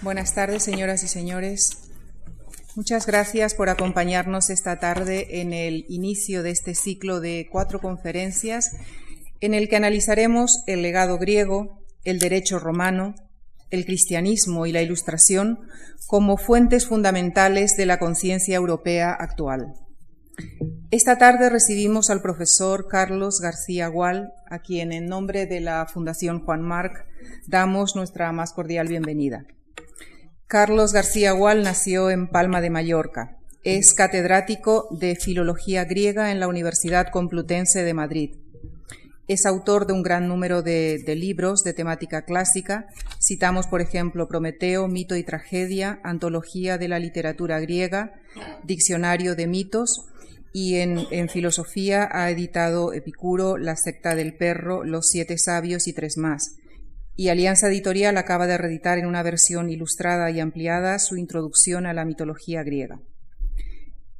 Buenas tardes, señoras y señores. Muchas gracias por acompañarnos esta tarde en el inicio de este ciclo de cuatro conferencias en el que analizaremos el legado griego, el derecho romano, el cristianismo y la ilustración como fuentes fundamentales de la conciencia europea actual. Esta tarde recibimos al profesor Carlos García Gual, a quien en nombre de la Fundación Juan Marc damos nuestra más cordial bienvenida. Carlos García Gual nació en Palma de Mallorca. Es catedrático de Filología Griega en la Universidad Complutense de Madrid. Es autor de un gran número de, libros de temática clásica. Citamos, por ejemplo, Prometeo, Mito y Tragedia, Antología de la Literatura Griega, Diccionario de Mitos, y en, filosofía ha editado Epicuro, La secta del perro, Los siete sabios y tres más y Alianza Editorial acaba de reeditar en una versión ilustrada y ampliada su introducción a la mitología griega.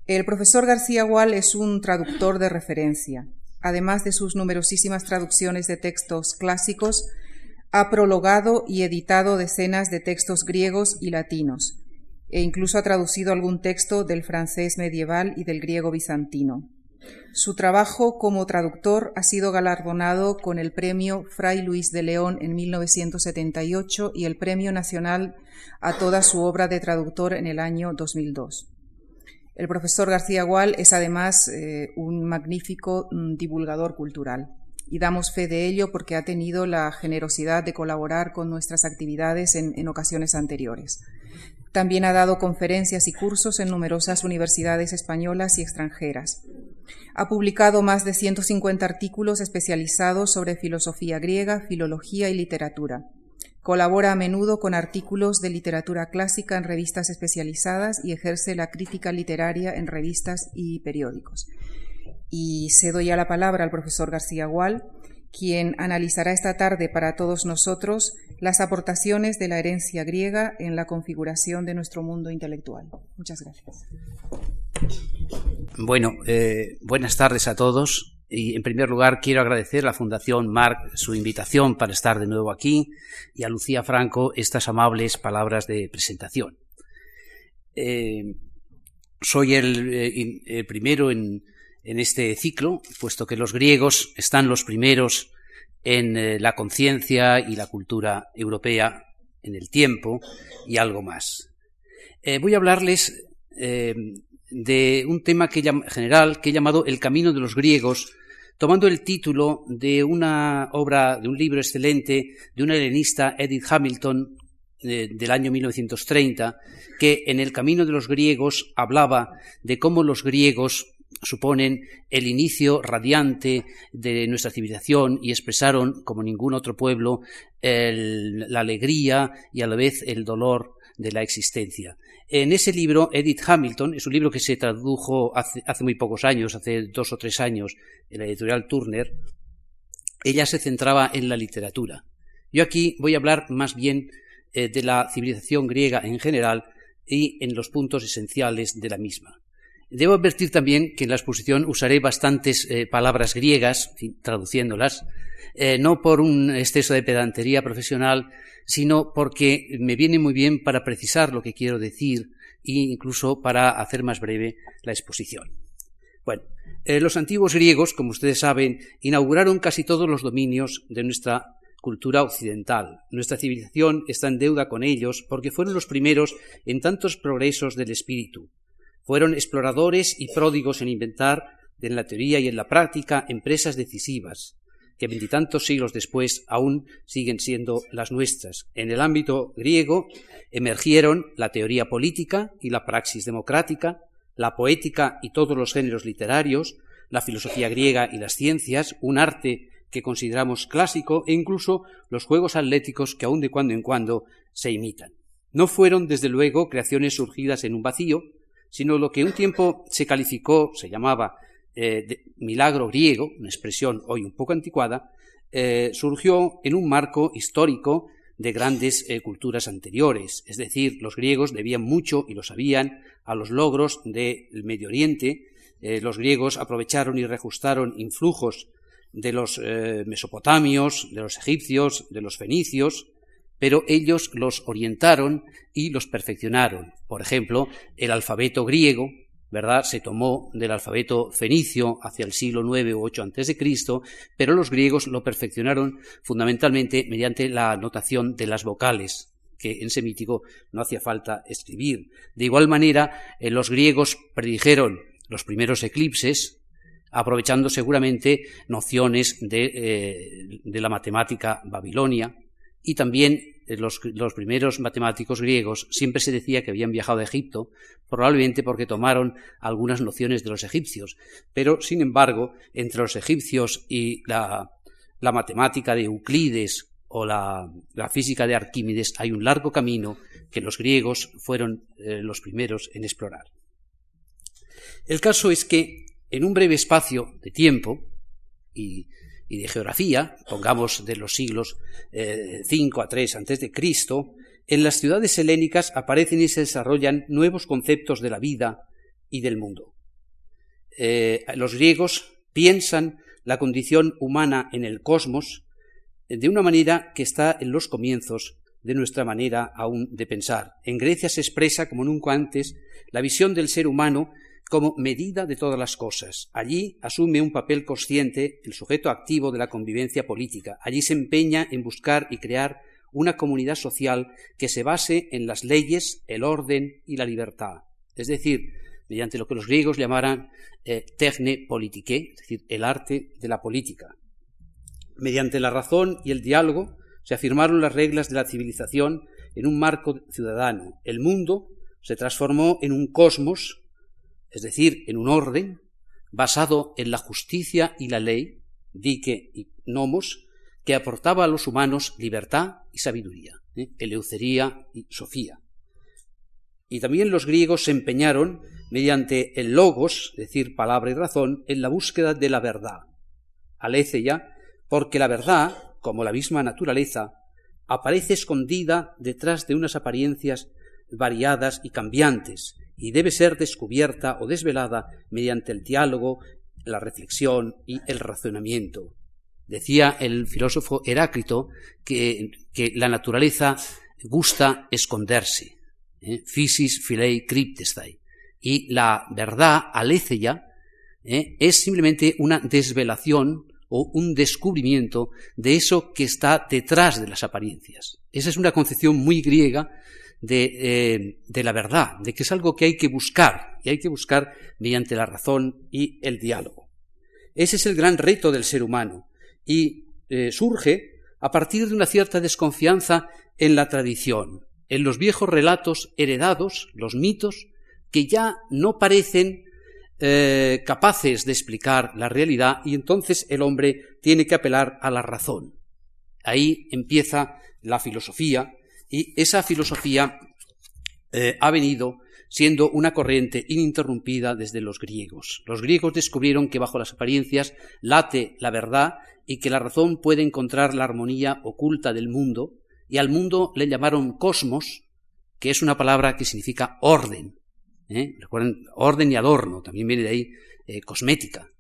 El profesor García Gual es un traductor de referencia. Además de sus numerosísimas traducciones de textos clásicos, ha prologado y editado decenas de textos griegos y latinos, e incluso ha traducido algún texto del francés medieval y del griego bizantino. Su trabajo como traductor ha sido galardonado con el Premio Fray Luis de León en 1978 y el Premio Nacional a toda su obra de traductor en el año 2002. El profesor García Gual es además eh, un magnífico mm, divulgador cultural y damos fe de ello porque ha tenido la generosidad de colaborar con nuestras actividades en, en ocasiones anteriores. También ha dado conferencias y cursos en numerosas universidades españolas y extranjeras. Ha publicado más de 150 artículos especializados sobre filosofía griega, filología y literatura. Colabora a menudo con artículos de literatura clásica en revistas especializadas y ejerce la crítica literaria en revistas y periódicos. Y cedo ya la palabra al profesor García Gual, quien analizará esta tarde para todos nosotros las aportaciones de la herencia griega en la configuración de nuestro mundo intelectual. Muchas gracias. Bueno, eh, buenas tardes a todos. Y en primer lugar quiero agradecer a la Fundación Marc su invitación para estar de nuevo aquí y a Lucía Franco estas amables palabras de presentación. Eh, soy el, eh, el primero en, en, este ciclo, puesto que los griegos están los primeros en eh, la conciencia y la cultura europea en el tiempo y algo más. Eh, voy a hablarles eh, de un tema que, general que he llamado El camino de los griegos, tomando el título de una obra, de un libro excelente de una helenista, Edith Hamilton, del año 1930, que en El camino de los griegos hablaba de cómo los griegos suponen el inicio radiante de nuestra civilización y expresaron, como ningún otro pueblo, la alegría y a la vez el dolor de la existencia. En ese libro, Edith Hamilton, es un libro que se tradujo hace, hace, muy pocos años, hace dos o tres años, en la editorial Turner, ella se centraba en la literatura. Yo aquí voy a hablar más bien eh, de la civilización griega en general y en los puntos esenciales de la misma. Debo advertir también que en la exposición usaré bastantes eh, palabras griegas, traduciéndolas, eh, no por un exceso de pedantería profesional, sino porque me viene muy bien para precisar lo que quiero decir e incluso para hacer más breve la exposición. Bueno, eh, los antiguos griegos, como ustedes saben, inauguraron casi todos los dominios de nuestra cultura occidental. Nuestra civilización está en deuda con ellos porque fueron los primeros en tantos progresos del espíritu, fueron exploradores y pródigos en inventar, en la teoría y en la práctica, empresas decisivas, que veintitantos siglos después aún siguen siendo las nuestras. En el ámbito griego emergieron la teoría política y la praxis democrática, la poética y todos los géneros literarios, la filosofía griega y las ciencias, un arte que consideramos clásico e incluso los juegos atléticos que aún de cuando en cuando se imitan. No fueron, desde luego, creaciones surgidas en un vacío, sino lo que un tiempo se calificó, se llamaba eh, milagro griego, una expresión hoy un poco anticuada, eh, surgió en un marco histórico de grandes eh, culturas anteriores. Es decir, los griegos debían mucho, y lo sabían, a los logros del Medio Oriente. Los griegos aprovecharon y reajustaron influjos de los mesopotamios, de los egipcios, de los fenicios, pero ellos los orientaron y los perfeccionaron. Por ejemplo, el alfabeto griego, ¿verdad? Se tomó del alfabeto fenicio hacia el siglo IX o VIII antes de Cristo, pero los griegos lo perfeccionaron fundamentalmente mediante la notación de las vocales, que en semítico no hacía falta escribir. De igual manera, eh, los griegos predijeron los primeros eclipses, aprovechando seguramente nociones de, eh, de la matemática babilonia, y también eh, los, primeros matemáticos griegos siempre se decía que habían viajado a Egipto, probablemente porque tomaron algunas nociones de los egipcios. Pero, sin embargo, entre los egipcios y la, matemática de Euclides o la, física de Arquímedes hay un largo camino que los griegos fueron eh, los primeros en explorar. El caso es que, en un breve espacio de tiempo, y y de geografía, pongamos de los siglos eh, 5 a 3 antes de Cristo, en las ciudades helénicas aparecen y se desarrollan nuevos conceptos de la vida y del mundo. Eh, los griegos piensan la condición humana en el cosmos de una manera que está en los comienzos de nuestra manera aún de pensar. En Grecia se expresa, como nunca antes, la visión del ser humano como medida de todas las cosas. Allí asume un papel consciente el sujeto activo de la convivencia política. Allí se empeña en buscar y crear una comunidad social que se base en las leyes, el orden y la libertad. Es decir, mediante lo que los griegos llamaran eh, techne politike, es decir, el arte de la política. Mediante la razón y el diálogo se afirmaron las reglas de la civilización en un marco ciudadano. El mundo se transformó en un cosmos es decir, en un orden basado en la justicia y la ley, dique y nomos, que aportaba a los humanos libertad y sabiduría, ¿eh? eleucería y sofía. Y también los griegos se empeñaron, mediante el logos, es decir, palabra y razón, en la búsqueda de la verdad. Aletheia, porque la verdad, como la misma naturaleza, aparece escondida detrás de unas apariencias variadas y cambiantes, y debe ser descubierta o desvelada mediante el diálogo, la reflexión y el razonamiento. Decía el filósofo Heráclito que, la naturaleza gusta esconderse. ¿eh? Physis filei cryptestai. Y la verdad, aletheia, ¿eh? es simplemente una desvelación o un descubrimiento de eso que está detrás de las apariencias. Esa es una concepción muy griega eh, de, la verdad, de que es algo que hay que buscar, y hay que buscar mediante la razón y el diálogo. Ese es el gran reto del ser humano, y eh, surge a partir de una cierta desconfianza en la tradición, en los viejos relatos heredados, los mitos, que ya no parecen eh, capaces de explicar la realidad y entonces el hombre tiene que apelar a la razón. Ahí empieza la filosofía, y esa filosofía eh, ha venido siendo una corriente ininterrumpida desde los griegos. Los griegos descubrieron que bajo las apariencias late la verdad y que la razón puede encontrar la armonía oculta del mundo, y al mundo le llamaron cosmos, que es una palabra que significa orden. ¿eh? Recuerden, orden y adorno, también viene de ahí eh, cosmética.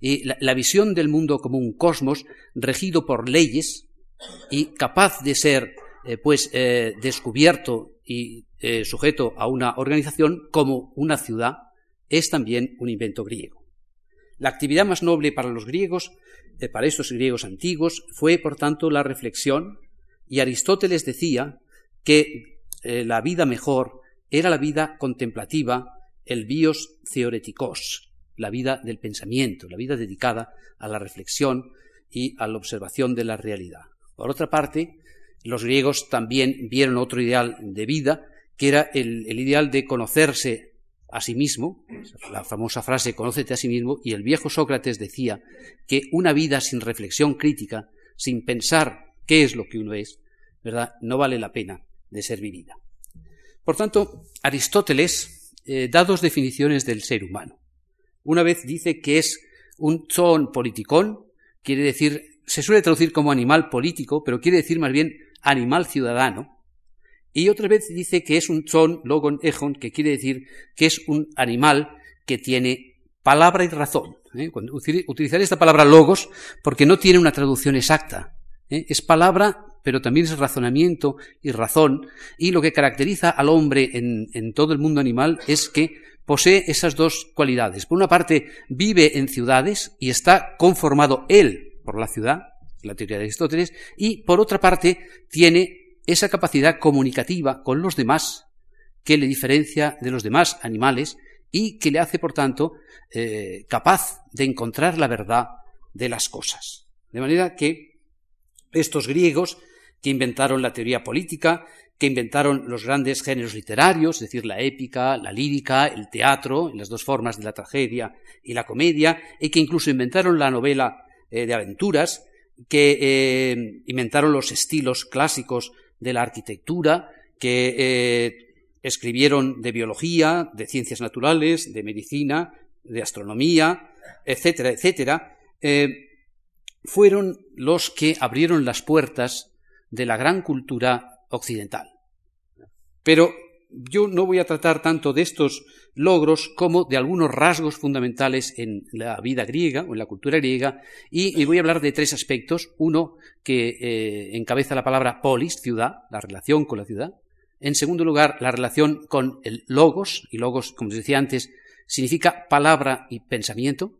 Y la visión del mundo como un cosmos regido por leyes y capaz de ser eh, pues eh, descubierto y eh, sujeto a una organización como una ciudad, es también un invento griego. La actividad más noble para los griegos, para estos griegos antiguos, fue por tanto la reflexión, y Aristóteles decía que la vida mejor era la vida contemplativa, el bios theoreticos, la vida del pensamiento, la vida dedicada a la reflexión y a la observación de la realidad. Por otra parte, los griegos también vieron otro ideal de vida, que era el, ideal de conocerse a sí mismo, la famosa frase conócete a sí mismo, y el viejo Sócrates decía que una vida sin reflexión crítica, sin pensar qué es lo que uno es, ¿verdad? no vale la pena de ser vivida. Por tanto, Aristóteles eh, da dos definiciones del ser humano. Una vez dice que es un zoon politikon, quiere decir, se suele traducir como animal político, pero quiere decir más bien animal ciudadano, y otra vez dice que es un son logon ejon, que quiere decir que es un animal que tiene palabra y razón. ¿eh? utilizaré esta palabra logos porque no tiene una traducción exacta. ¿eh? Es palabra pero también es razonamiento y razón, y lo que caracteriza al hombre en todo el mundo animal es que posee esas dos cualidades. Por una parte, vive en ciudades y está conformado él por la ciudad, la teoría de Aristóteles, y por otra parte, tiene esa capacidad comunicativa con los demás que le diferencia de los demás animales y que le hace, por tanto, eh, capaz de encontrar la verdad de las cosas. De manera que estos griegos que inventaron la teoría política, que inventaron los grandes géneros literarios, es decir, la épica, la lírica, el teatro, las dos formas de la tragedia y la comedia, y que incluso inventaron la novela eh, de aventuras, que eh, inventaron los estilos clásicos de la arquitectura, que escribieron de biología, de ciencias naturales, de medicina, de astronomía, etcétera, etcétera, eh, fueron los que abrieron las puertas de la gran cultura occidental. Pero yo no voy a tratar tanto de estos logros como de algunos rasgos fundamentales en la vida griega o en la cultura griega y, voy a hablar de tres aspectos. Uno que eh, encabeza la palabra polis, ciudad, la relación con la ciudad. En segundo lugar, la relación con el logos, y logos, como os decía antes, significa palabra y pensamiento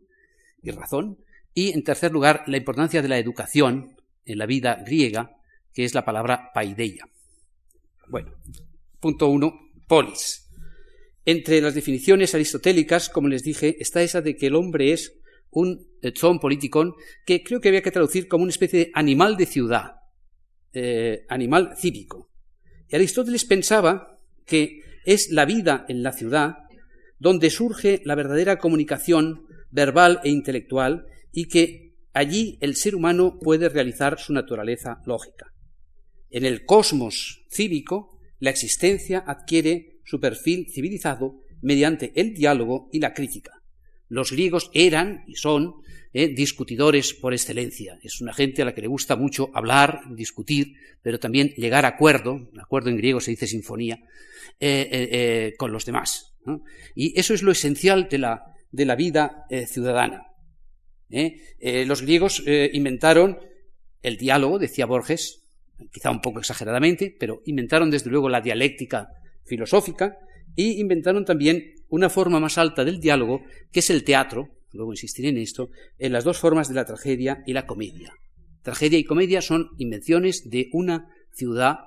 y razón. Y en tercer lugar, la importancia de la educación en la vida griega, que es la palabra paideia. Bueno, punto uno, polis. Entre las definiciones aristotélicas, como les dije, está esa de que el hombre es un zon politikon, que creo que había que traducir como una especie de animal de ciudad, eh, animal cívico. Y Aristóteles pensaba que es la vida en la ciudad donde surge la verdadera comunicación verbal e intelectual y que allí el ser humano puede realizar su naturaleza lógica. En el cosmos cívico, la existencia adquiere su perfil civilizado mediante el diálogo y la crítica. Los griegos eran y son eh, discutidores por excelencia. Es una gente a la que le gusta mucho hablar, discutir, pero también llegar a acuerdo, acuerdo en griego se dice sinfonía, eh, eh, con los demás. Y eso es lo esencial de la, de la vida ciudadana. los griegos inventaron el diálogo, decía Borges, quizá un poco exageradamente, pero inventaron desde luego la dialéctica filosófica y inventaron también una forma más alta del diálogo, que es el teatro, luego insistiré en esto, en las dos formas de la tragedia y la comedia. Tragedia y comedia son invenciones de una ciudad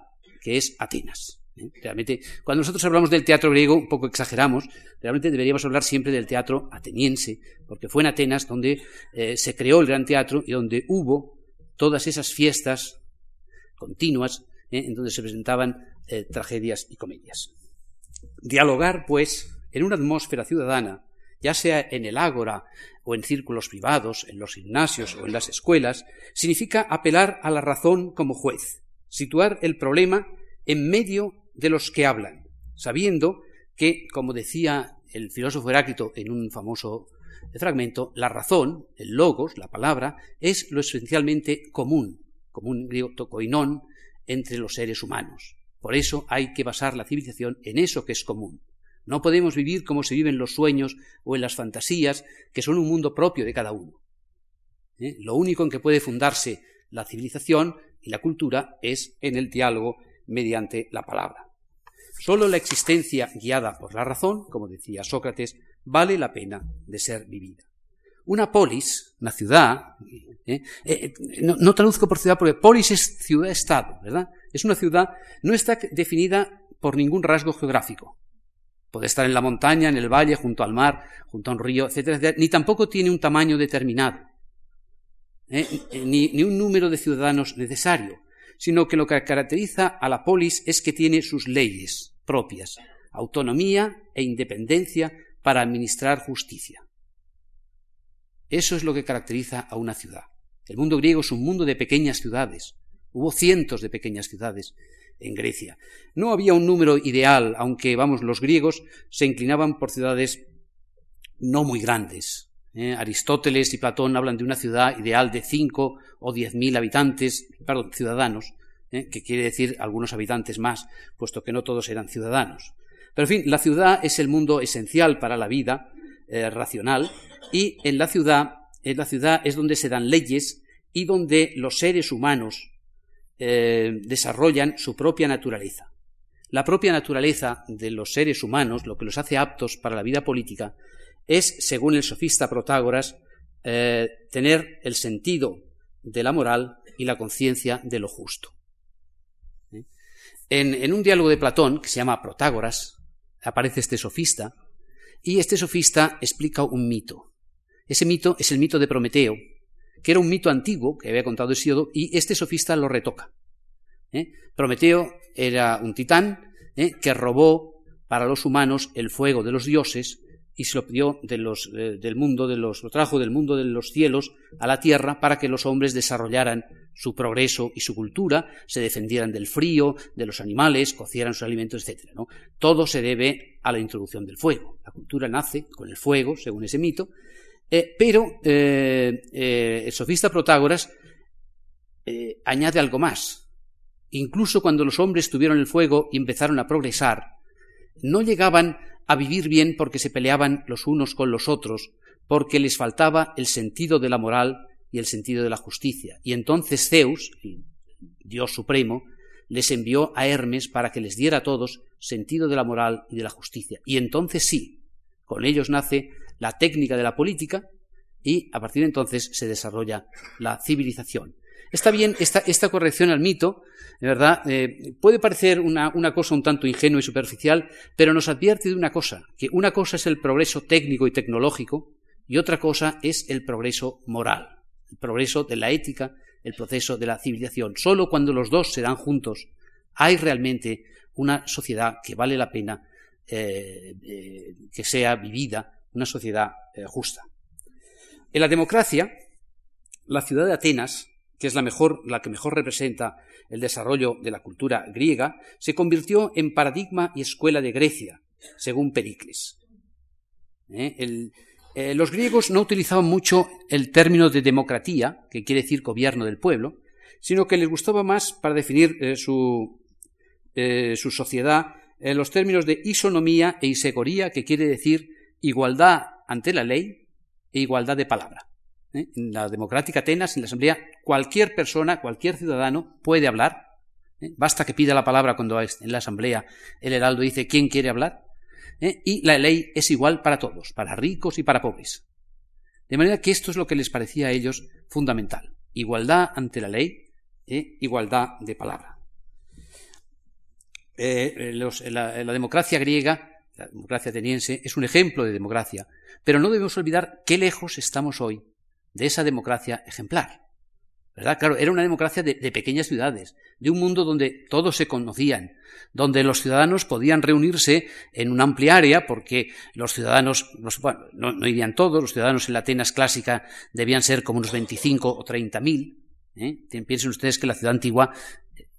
que es Atenas. ¿eh? Realmente, cuando nosotros hablamos del teatro griego, un poco exageramos, realmente deberíamos hablar siempre del teatro ateniense, porque fue en Atenas donde eh, se creó el gran teatro y donde hubo todas esas fiestas continuas ¿eh? en donde se presentaban tragedias y comedias. Dialogar, pues, en una atmósfera ciudadana ya sea en el ágora o en círculos privados, en los gimnasios o en las escuelas, significa apelar a la razón como juez, situar el problema en medio de los que hablan, sabiendo que, como decía el filósofo Heráclito en un famoso fragmento, la razón, el logos, la palabra, es lo esencialmente común, común griego tokoinón, entre los seres humanos. Por eso hay que basar la civilización en eso que es común. No podemos vivir como se viven los sueños o en las fantasías, que son un mundo propio de cada uno. ¿Eh? Lo único en que puede fundarse la civilización y la cultura es en el diálogo mediante la palabra. Solo la existencia guiada por la razón, como decía Sócrates, vale la pena de ser vivida. Una polis, una ciudad, ¿eh? Eh, no, traduzco por ciudad porque polis es ciudad-estado, ¿verdad? Es una ciudad, no está definida por ningún rasgo geográfico. Puede estar en la montaña, en el valle, junto al mar, junto a un río, etcétera, ni tampoco tiene un tamaño determinado, ¿eh? ni un número de ciudadanos necesario, sino que lo que caracteriza a la polis es que tiene sus leyes propias, autonomía e independencia para administrar justicia. Eso es lo que caracteriza a una ciudad. El mundo griego es un mundo de pequeñas ciudades. Hubo cientos de pequeñas ciudades en Grecia. No había un número ideal, aunque, vamos, los griegos se inclinaban por ciudades no muy grandes. ¿eh? Aristóteles y Platón hablan de una ciudad ideal de cinco o diez mil habitantes, perdón, ciudadanos, ¿eh? que quiere decir algunos habitantes más, puesto que no todos eran ciudadanos. Pero, en fin, la ciudad es el mundo esencial para la vida eh, racional y en la ciudad, en la ciudad es donde se dan leyes y donde los seres humanos eh, desarrollan su propia naturaleza. La propia naturaleza de los seres humanos, lo que los hace aptos para la vida política, es, según el sofista Protágoras, eh, tener el sentido de la moral y la conciencia de lo justo. ¿Eh? En, un diálogo de Platón, que se llama Protágoras, aparece este sofista, y este sofista explica un mito. Ese mito es el mito de Prometeo, que era un mito antiguo que había contado Hesíodo, y este sofista lo retoca. ¿eh? Prometeo era un titán que robó para los humanos el fuego de los dioses y se lo pidió eh, del mundo, de los, lo trajo del mundo de los cielos a la tierra para que los hombres desarrollaran su progreso y su cultura, se defendieran del frío, de los animales, cocieran sus alimentos, etc. Todo se debe a la introducción del fuego. La cultura nace con el fuego, según ese mito, eh, pero eh, el sofista Protágoras añade algo más. Incluso cuando los hombres tuvieron el fuego y empezaron a progresar, no llegaban a vivir bien porque se peleaban los unos con los otros, porque les faltaba el sentido de la moral y el sentido de la justicia. Y entonces Zeus, el Dios supremo, les envió a Hermes para que les diera a todos sentido de la moral y de la justicia. Y entonces sí, con ellos nace la técnica de la política y a partir de entonces se desarrolla la civilización. Está bien esta, corrección al mito, de verdad, eh, puede parecer una, cosa un tanto ingenua y superficial, pero nos advierte de una cosa, que una cosa es el progreso técnico y tecnológico y otra cosa es el progreso moral, el progreso de la ética, el proceso de la civilización. Solo cuando los dos se dan juntos hay realmente una sociedad que vale la pena eh, eh, que sea vivida, una sociedad justa. En la democracia, la ciudad de Atenas que es la, mejor, la que mejor representa el desarrollo de la cultura griega, se convirtió en paradigma y escuela de Grecia, según Pericles. ¿Eh? Eh, los griegos no utilizaban mucho el término de democratía, que quiere decir gobierno del pueblo, sino que les gustaba más para definir eh, su, su, sociedad los términos de isonomía e isegoría, que quiere decir igualdad ante la ley e igualdad de palabra. ¿eh? En la democrática Atenas, en la Asamblea, cualquier persona, cualquier ciudadano puede hablar. ¿eh? Basta que pida la palabra cuando en la Asamblea el heraldo dice quién quiere hablar. ¿Eh? Y la ley es igual para todos, para ricos y para pobres. De manera que esto es lo que les parecía a ellos fundamental. Igualdad ante la ley, e igualdad de palabra. la, la democracia griega, la democracia ateniense, es un ejemplo de democracia, pero no debemos olvidar qué lejos estamos hoy de esa democracia ejemplar. Claro, era una democracia de, pequeñas ciudades, de un mundo donde todos se conocían, donde los ciudadanos podían reunirse en una amplia área, porque los ciudadanos, no, no, irían todos, los ciudadanos en la Atenas clásica debían ser como unos 25 o 30 mil. ¿eh? Piensen ustedes que la ciudad antigua,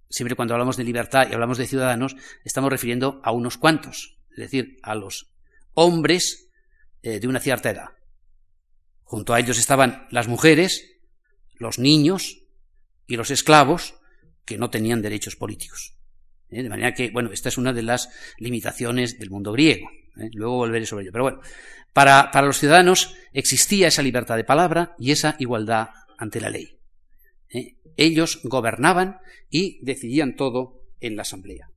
siempre cuando hablamos de libertad y hablamos de ciudadanos, estamos refiriendo a unos cuantos, es decir, a los hombres eh, de una cierta edad. Junto a ellos estaban las mujeres, los niños y los esclavos que no tenían derechos políticos. ¿Eh? De manera que, bueno, esta es una de las limitaciones del mundo griego. ¿eh? Luego volveré sobre ello. Pero bueno, para, para, los ciudadanos existía esa libertad de palabra y esa igualdad ante la ley. ¿eh? Ellos gobernaban y decidían todo en la asamblea.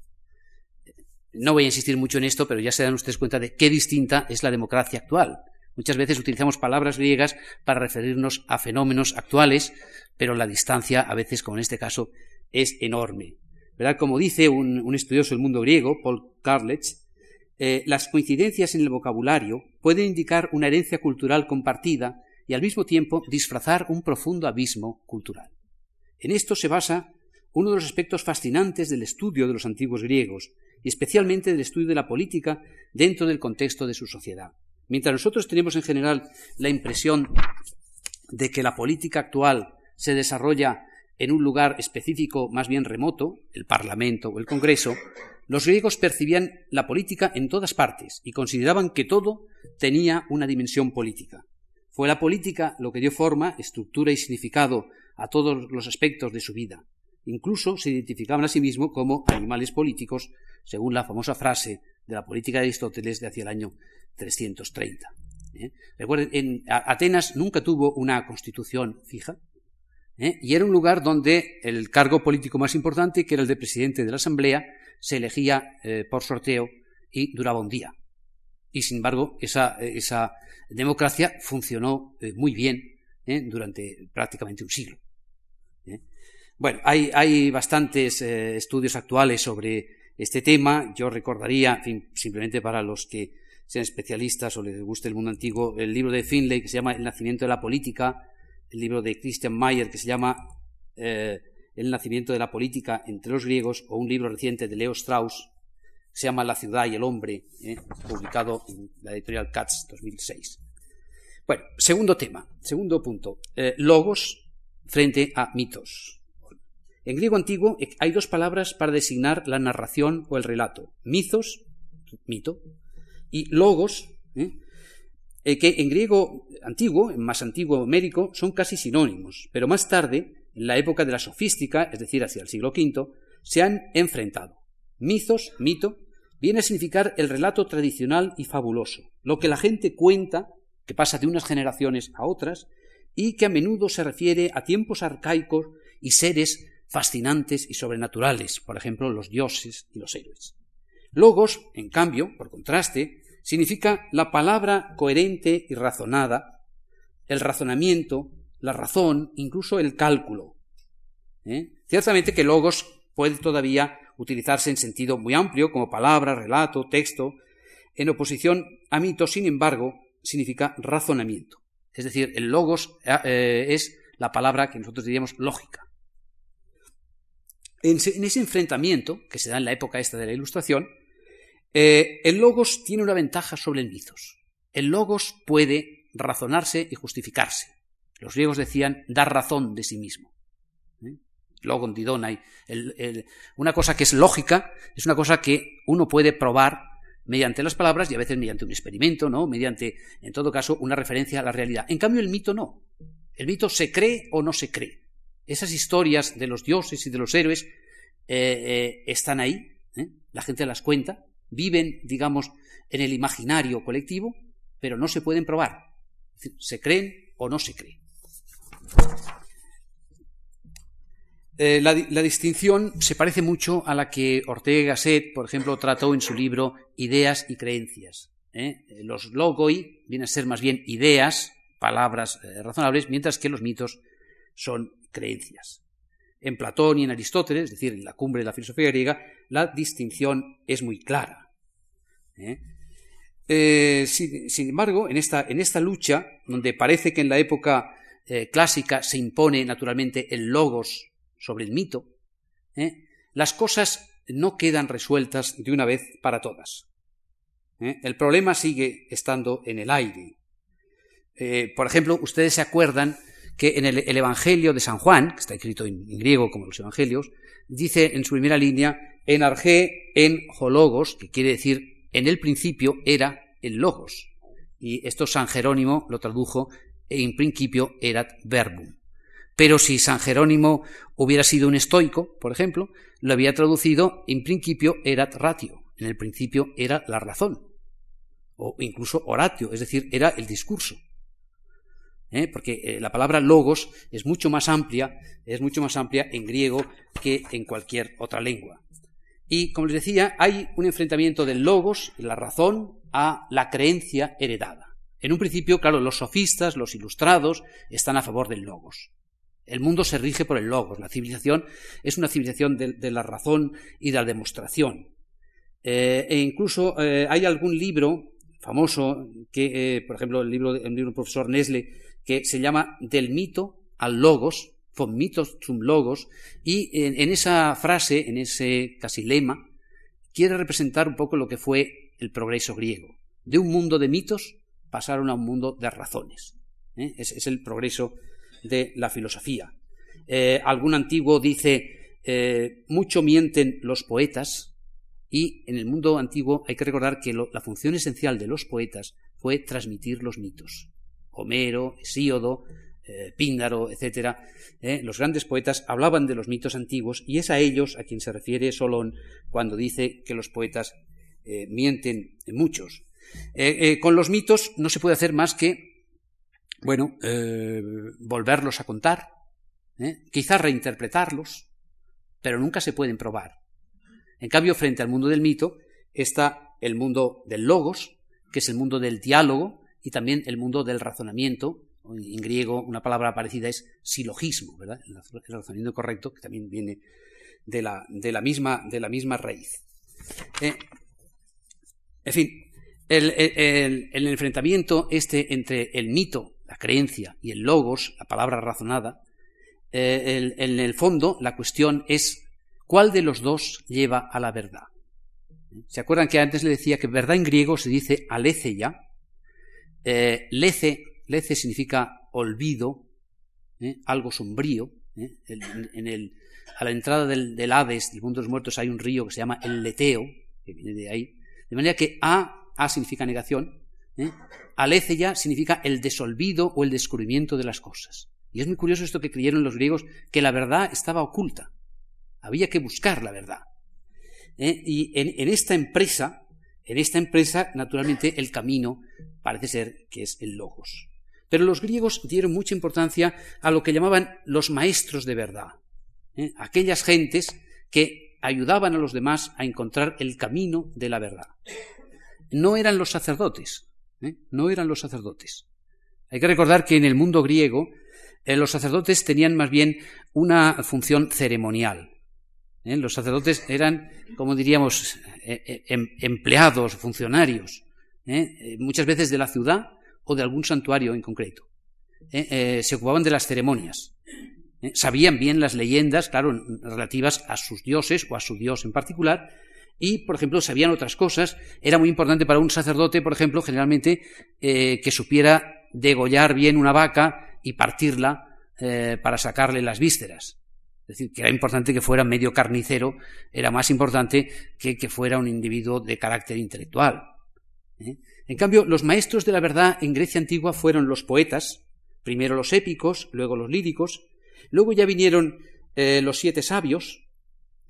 No voy a insistir mucho en esto, pero ya se dan ustedes cuenta de qué distinta es la democracia actual. Muchas veces utilizamos palabras griegas para referirnos a fenómenos actuales, pero la distancia, a veces, como en este caso, es enorme. Como dice un, estudioso del mundo griego, Paul Carlech, eh, las coincidencias en el vocabulario pueden indicar una herencia cultural compartida y al mismo tiempo disfrazar un profundo abismo cultural. En esto se basa uno de los aspectos fascinantes del estudio de los antiguos griegos, y especialmente del estudio de la política dentro del contexto de su sociedad. Mientras nosotros tenemos en general la impresión de que la política actual se desarrolla en un lugar específico más bien remoto, el Parlamento o el Congreso, los griegos percibían la política en todas partes y consideraban que todo tenía una dimensión política. Fue la política lo que dio forma, estructura y significado a todos los aspectos de su vida. Incluso se identificaban a sí mismos como animales políticos, según la famosa frase de la política de Aristóteles de hacia el año 330. ¿eh? Recuerden, en Atenas nunca tuvo una constitución fija, ¿eh? y era un lugar donde el cargo político más importante, que era el de presidente de la Asamblea, se elegía eh, por sorteo y duraba un día. Y sin embargo, esa, esa democracia funcionó muy bien durante prácticamente un siglo. Bueno, hay, hay bastantes estudios actuales sobre este tema. Yo recordaría, simplemente para los que sean especialistas o les guste el mundo antiguo, el libro de Finlay que se llama El nacimiento de la política, el libro de Christian Mayer que se llama eh, El nacimiento de la política entre los griegos, o un libro reciente de Leo Strauss que se llama La ciudad y el hombre, eh, publicado en la editorial Katz 2006. Bueno, segundo tema, segundo punto, eh, logos frente a mitos. En griego antiguo hay dos palabras para designar la narración o el relato, mizos, mito, y logos, eh, que en griego antiguo, en más antiguo médico, son casi sinónimos, pero más tarde, en la época de la sofística, es decir, hacia el siglo V, se han enfrentado. Mizos, mito, viene a significar el relato tradicional y fabuloso, lo que la gente cuenta, que pasa de unas generaciones a otras, y que a menudo se refiere a tiempos arcaicos y seres fascinantes y sobrenaturales, por ejemplo, los dioses y los héroes. Logos, en cambio, por contraste, significa la palabra coherente y razonada, el razonamiento, la razón, incluso el cálculo. ¿eh? Ciertamente que logos puede todavía utilizarse en sentido muy amplio, como palabra, relato, texto. En oposición a mito, sin embargo, significa razonamiento. Es decir, el logos eh, es la palabra que nosotros diríamos lógica. En, ese enfrentamiento, que se da en la época esta de la Ilustración, eh, el logos tiene una ventaja sobre el mitos. El logos puede razonarse y justificarse. Los griegos decían dar razón de sí mismo. ¿Eh? Logon didonai. una cosa que es lógica es una cosa que uno puede probar mediante las palabras y a veces mediante un experimento, ¿no? Mediante, en todo caso, una referencia a la realidad. En cambio, el mito no. El mito se cree o no se cree. Esas historias de los dioses y de los héroes eh, están ahí, la gente las cuenta, viven, digamos, en el imaginario colectivo, pero no se pueden probar. se creen o no se creen. Eh, la, distinción se parece mucho a la que Ortega Gasset, por ejemplo, trató en su libro Ideas y Creencias. ¿eh? Los logoi vienen a ser más bien ideas, palabras eh, razonables, mientras que los mitos son creencias. En Platón y en Aristóteles, es decir, en la cumbre de la filosofía griega, la distinción es muy clara. ¿eh? Eh, sin, embargo, en esta, en esta, lucha, donde parece que en la época eh, clásica se impone naturalmente el logos sobre el mito, las cosas no quedan resueltas de una vez para todas. El problema sigue estando en el aire. por ejemplo, ustedes se acuerdan que en el, Evangelio de San Juan, que está escrito en, griego como los Evangelios, dice en su primera línea, en arge en hologos, que quiere decir en el principio era el logos. Y esto San Jerónimo lo tradujo en principio erat verbum. Pero si San Jerónimo hubiera sido un estoico, por ejemplo, lo había traducido en principio erat ratio. En el principio era la razón. O incluso oratio, es decir, era el discurso. ¿Eh? Porque eh, la palabra logos es mucho más amplia, es mucho más amplia en griego que en cualquier otra lengua. Y, como les decía, hay un enfrentamiento del logos, la razón, a la creencia heredada. En un principio, claro, los sofistas, los ilustrados, están a favor del logos. El mundo se rige por el logos. La civilización es una civilización de, la razón y de la demostración. Eh, e incluso hay algún libro famoso, que, por ejemplo, el libro, el libro del profesor Nesle, que se llama Del mito al logos, von mitos zum logos, y en, esa frase, en ese casi lema, quiere representar un poco lo que fue el progreso griego. De un mundo de mitos pasaron a un mundo de razones. ¿eh? Es, el progreso de la filosofía. Eh, algún antiguo dice, eh, mucho mienten los poetas, y en el mundo antiguo hay que recordar que la función esencial de los poetas fue transmitir los mitos. Homero, Hesíodo, eh, Píndaro, etc., eh, los grandes poetas hablaban de los mitos antiguos y es a ellos a quien se refiere Solón cuando dice que los poetas eh, mienten muchos. con los mitos no se puede hacer más que, bueno, volverlos a contar, quizás reinterpretarlos, pero nunca se pueden probar. En cambio, frente al mundo del mito está el mundo del logos, que es el mundo del diálogo, y también el mundo del razonamiento. En griego una palabra parecida es silogismo, ¿verdad? El razonamiento correcto, que también viene de la, de la, misma, de la misma, raíz. Eh, en fin, el, enfrentamiento este entre el mito, la creencia, y el logos, la palabra razonada, eh, en el fondo la cuestión es cuál de los dos lleva a la verdad. ¿Se acuerdan que antes le decía que verdad en griego se dice aletheia? Eh, lece, lece significa olvido, ¿eh? algo sombrío. ¿eh? a la entrada del, Hades, del mundo de los muertos, hay un río que se llama el Leteo, que viene de ahí. De manera que A, A significa negación, ¿eh? aletheia significa el desolvido o el descubrimiento de las cosas. Y es muy curioso esto que creyeron los griegos, que la verdad estaba oculta. Había que buscar la verdad. Y en, esta empresa, en esta empresa, naturalmente, el camino parece ser que es el logos. Pero los griegos dieron mucha importancia a lo que llamaban los maestros de verdad, ¿eh? aquellas gentes que ayudaban a los demás a encontrar el camino de la verdad. No eran los sacerdotes, ¿eh? no eran los sacerdotes. Hay que recordar que en el mundo griego los sacerdotes tenían más bien una función ceremonial. ¿Eh? Los sacerdotes eran, como diríamos, eh, eh, em, empleados, funcionarios, muchas veces de la ciudad o de algún santuario en concreto. se ocupaban de las ceremonias. Sabían bien las leyendas, claro, relativas a sus dioses o a su dios en particular, y, por ejemplo, sabían otras cosas. Era muy importante para un sacerdote, por ejemplo, generalmente, que supiera degollar bien una vaca y partirla para sacarle las vísceras. Es decir, que era importante que fuera medio carnicero, era más importante que que fuera un individuo de carácter intelectual. ¿eh? En cambio, los maestros de la verdad en Grecia antigua fueron los poetas, primero los épicos, luego los líricos, luego ya vinieron eh, los siete sabios,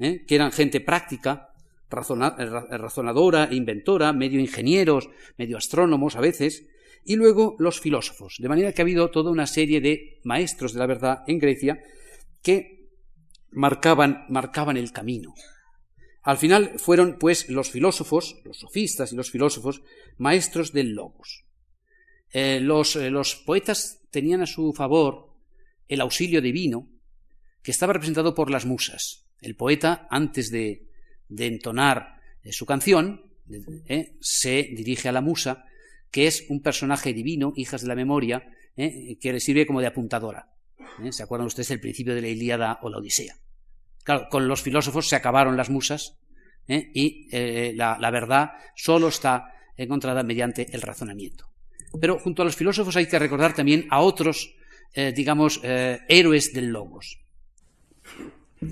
¿eh? que eran gente práctica, razonadora e inventora, medio ingenieros, medio astrónomos a veces, y luego los filósofos. De manera que ha habido toda una serie de maestros de la verdad en Grecia que marcaban, marcaban el camino. Al final fueron, pues, los filósofos, los sofistas y los filósofos, maestros del logos. Eh, los, eh, los, poetas tenían a su favor el auxilio divino, que estaba representado por las musas. El poeta, antes de, de entonar eh, su canción, se dirige a la musa, que es un personaje divino, hijas de la memoria, que le sirve como de apuntadora. ¿Se acuerdan ustedes del principio de la Ilíada o la Odisea? Claro, con los filósofos se acabaron las musas ¿eh? y eh, la, verdad solo está encontrada mediante el razonamiento. Pero junto a los filósofos hay que recordar también a otros, eh, digamos, héroes del logos,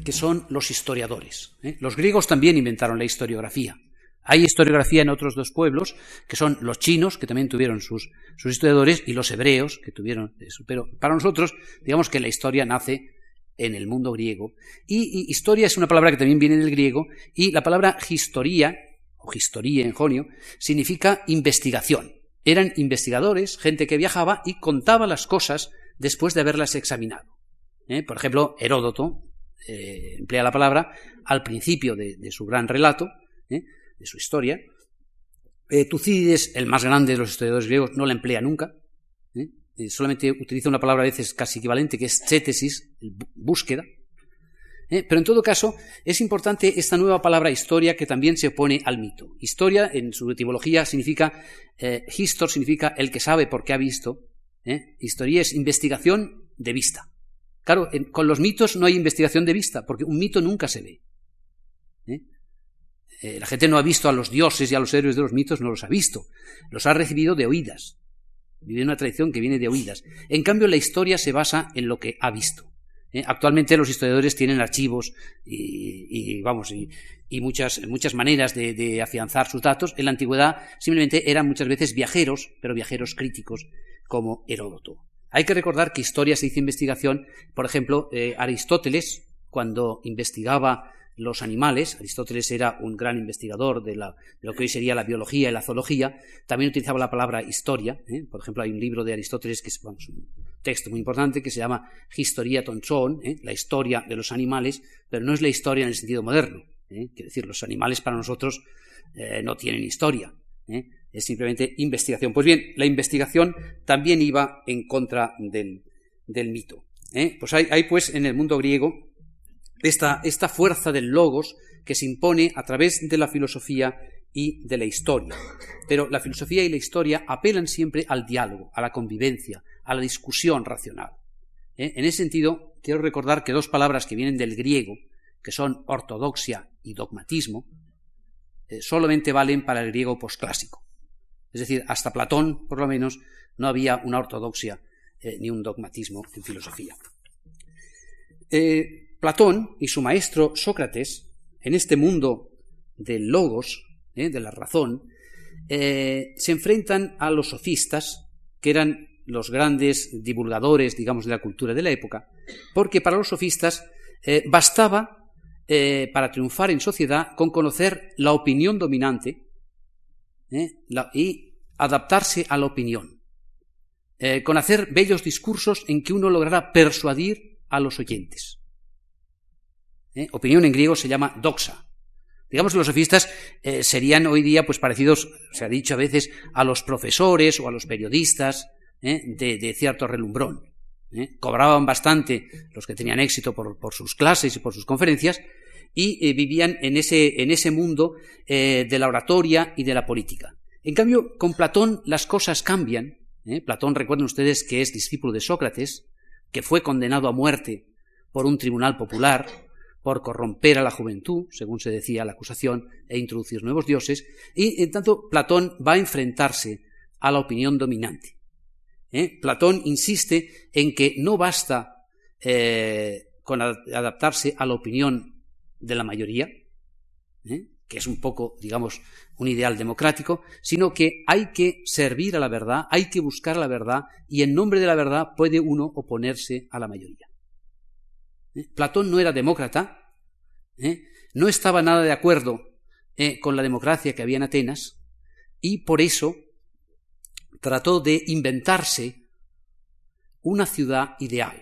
que son los historiadores. Los griegos también inventaron la historiografía. Hay historiografía en otros dos pueblos, que son los chinos, que también tuvieron sus, sus historiadores, y los hebreos, que tuvieron eso. Pero para nosotros, digamos que la historia nace en el mundo griego. Y, historia es una palabra que también viene del griego, y la palabra historia, o historia en jonio, significa investigación. Eran investigadores, gente que viajaba y contaba las cosas después de haberlas examinado. ¿Eh? Por ejemplo, Heródoto eh, emplea la palabra al principio de, su gran relato, ¿eh? de su historia. Tucídides, el más grande de los historiadores griegos, no la emplea nunca. Eh, solamente utiliza una palabra a veces casi equivalente, que es chétesis, búsqueda. Eh, pero en todo caso, es importante esta nueva palabra historia que también se opone al mito. Historia, en su etimología, significa, eh, histor significa el que sabe por qué ha visto. Historia es investigación de vista. Claro, con los mitos no hay investigación de vista, porque un mito nunca se ve. la gente no ha visto a los dioses y a los héroes de los mitos, no los ha visto. Los ha recibido de oídas. Vive una tradición que viene de oídas. En cambio, la historia se basa en lo que ha visto. ¿eh? Actualmente los historiadores tienen archivos y, vamos y, muchas, muchas maneras de, afianzar sus datos. En la antigüedad simplemente eran muchas veces viajeros, pero viajeros críticos como Heródoto. Hay que recordar que historia se dice investigación. Por ejemplo, eh, Aristóteles, cuando investigaba los animales, Aristóteles era un gran investigador de, lo que hoy sería la biología y la zoología, también utilizaba la palabra historia, ¿eh? por ejemplo hay un libro de Aristóteles que es texto muy importante que se llama Historia Tonchón, ¿eh? la historia de los animales, pero no es la historia en el sentido moderno. ¿eh? Decir, los animales para nosotros eh, no tienen historia, es simplemente investigación. Pues bien, la investigación también iba en contra del, mito. Pues hay, hay, pues en el mundo griego esta, esta fuerza del logos que se impone a través de la filosofía y de la historia. Pero la filosofía y la historia apelan siempre al diálogo, a la convivencia, a la discusión racional. ¿Eh? En ese sentido, quiero recordar que dos palabras que vienen del griego, que son ortodoxia y dogmatismo, eh, solamente valen para el griego posclásico. Es decir, hasta Platón, por lo menos, no había una ortodoxia eh, ni un dogmatismo en filosofía. Platón y su maestro Sócrates, en este mundo del logos, de la razón, se enfrentan a los sofistas, que eran los grandes divulgadores, digamos, de la cultura de la época, porque para los sofistas eh, bastaba, eh, para triunfar en sociedad, con conocer la opinión dominante eh, y adaptarse a la opinión, con hacer bellos discursos en que uno lograra persuadir a los oyentes. Opinión en griego se llama doxa. Digamos que los sofistas serían hoy día pues parecidos, se ha dicho a veces, a los profesores o a los periodistas, ¿eh? de, cierto relumbrón. ¿eh? Cobraban bastante los que tenían éxito por, sus clases y por sus conferencias y eh, vivían en ese, en ese mundo de la oratoria y de la política. En cambio, con Platón las cosas cambian. Platón, recuerden ustedes que es discípulo de Sócrates, que fue condenado a muerte por un tribunal popular, por corromper a la juventud, según se decía la acusación, e introducir nuevos dioses, y en tanto Platón va a enfrentarse a la opinión dominante. ¿eh? Platón insiste en que no basta eh, con adaptarse a la opinión de la mayoría, ¿eh? que es un poco, digamos, un ideal democrático, sino que hay que servir a la verdad, hay que buscar la verdad, y en nombre de la verdad puede uno oponerse a la mayoría. Platón no era demócrata, no estaba nada de acuerdo con la democracia que había en Atenas, y por eso trató de inventarse una ciudad ideal.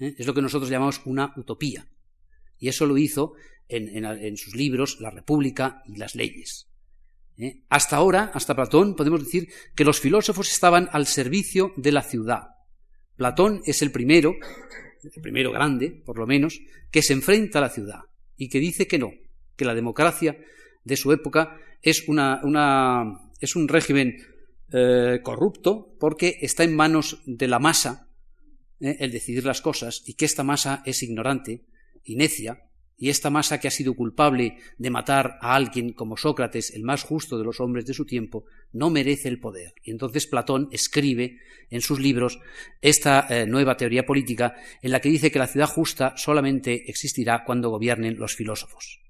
¿eh? Es lo que nosotros llamamos una utopía. Y eso lo hizo en, sus libros La República y las leyes. ¿eh? Hasta ahora, hasta Platón, podemos decir que los filósofos estaban al servicio de la ciudad. Platón es el primero, el primero grande, por lo menos, que se enfrenta a la ciudad y que dice que no, que la democracia de su época es, una, una, es un régimen eh, corrupto porque está en manos de la masa eh, el decidir las cosas y que esta masa es ignorante y necia y esta masa que ha sido culpable de matar a alguien como Sócrates, el más justo de los hombres de su tiempo, no merece el poder. Y entonces Platón escribe en sus libros esta eh, nueva teoría política en la que dice que la ciudad justa solamente existirá cuando gobiernen los filósofos.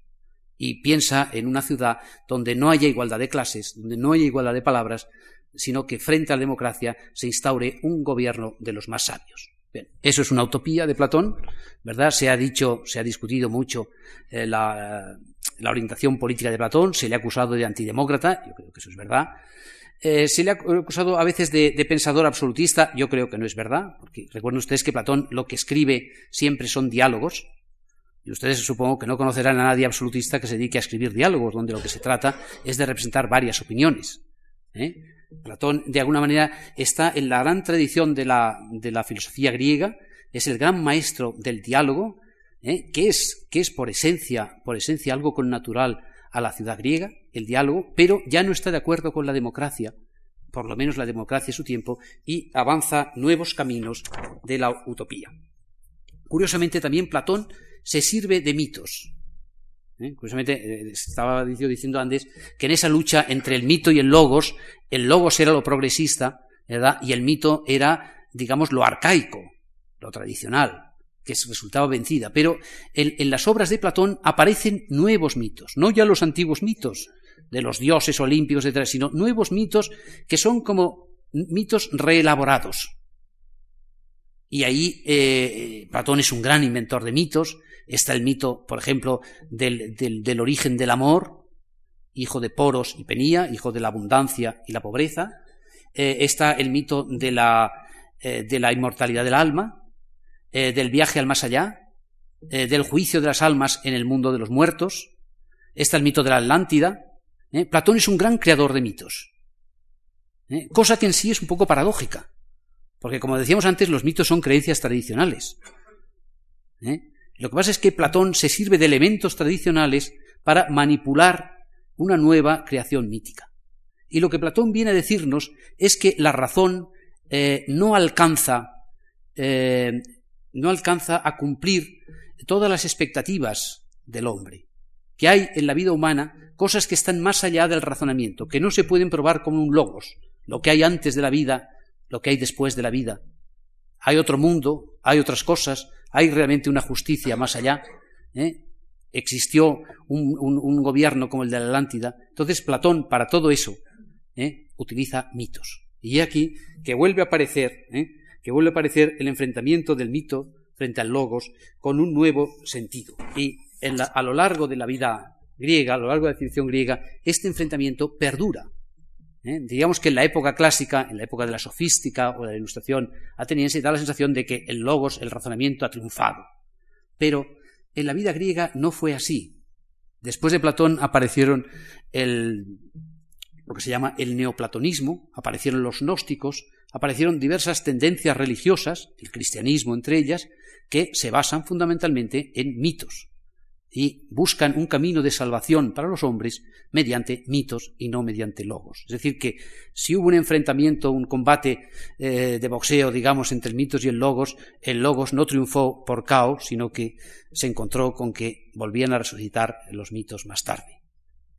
Y piensa en una ciudad donde no haya igualdad de clases, donde no haya igualdad de palabras, sino que frente a la democracia se instaure un gobierno de los más sabios. Eso es una utopía de Platón, ¿verdad? Se ha dicho, se ha discutido mucho eh, la, orientación política de Platón, se le ha acusado de antidemócrata, yo creo que eso es verdad. Eh, se le ha acusado a veces de, pensador absolutista, yo creo que no es verdad, porque recuerden ustedes que Platón lo que escribe siempre son diálogos, y ustedes supongo que no conocerán a nadie absolutista que se dedique a escribir diálogos, donde lo que se trata es de representar varias opiniones. ¿eh? Platón, de alguna manera, está en la gran tradición de la, filosofía griega, es el gran maestro del diálogo, ¿eh? que, es, que es por esencia, por esencia algo con natural a la ciudad griega, el diálogo, pero ya no está de acuerdo con la democracia, por lo menos la democracia de su tiempo, y avanza nuevos caminos de la utopía. Curiosamente, también Platón se sirve de mitos. ¿Eh? Curiosamente, eh, estaba diciendo antes que en esa lucha entre el mito y el logos, el logos era lo progresista, ¿verdad? Y el mito era, digamos, lo arcaico, lo tradicional, que resultaba vencida. Pero en, las obras de Platón aparecen nuevos mitos, no ya los antiguos mitos de los dioses olímpicos, etc., sino nuevos mitos que son como mitos reelaborados. Y ahí eh, Platón es un gran inventor de mitos, Está el mito, por ejemplo, del, origen del amor, hijo de Poros y Penía, hijo de la abundancia y la pobreza. Eh, está el mito de la, eh, inmortalidad del alma, eh, del viaje al más allá, del juicio de las almas en el mundo de los muertos. Está el mito de la Atlántida. Platón es un gran creador de mitos, cosa que en sí es un poco paradójica, porque como decíamos antes, los mitos son creencias tradicionales. Lo que pasa es que Platón se sirve de elementos tradicionales para manipular una nueva creación mítica. Y lo que Platón viene a decirnos es que la razón eh, no alcanza eh, no alcanza a cumplir todas las expectativas del hombre, que hay en la vida humana cosas que están más allá del razonamiento, que no se pueden probar como un logos, lo que hay antes de la vida, lo que hay después de la vida. Hay otro mundo, hay otras cosas, hay realmente una justicia más allá. ¿eh? Existió un, gobierno como el de la Atlántida. Entonces Platón, para todo eso, utiliza mitos. Y aquí que vuelve a aparecer, ¿eh? que vuelve a aparecer el enfrentamiento del mito frente al logos con un nuevo sentido. Y a lo largo de la vida griega, a lo largo de la civilización griega, este enfrentamiento perdura. ¿Eh? Digamos que en la época clásica, en la época de la sofística o de la ilustración ateniense, da la sensación de que el logos, el razonamiento, ha triunfado. Pero en la vida griega no fue así. Después de Platón aparecieron lo que se llama el neoplatonismo, aparecieron los gnósticos, aparecieron diversas tendencias religiosas, el cristianismo entre ellas, que se basan fundamentalmente en mitos y buscan un camino de salvación para los hombres mediante mitos y no mediante logos. Es decir, que si hubo un enfrentamiento, un combate eh, de boxeo, digamos, entre el mitos y el logos, el logos no triunfó por caos, sino que se encontró con que volvían a resucitar los mitos más tarde.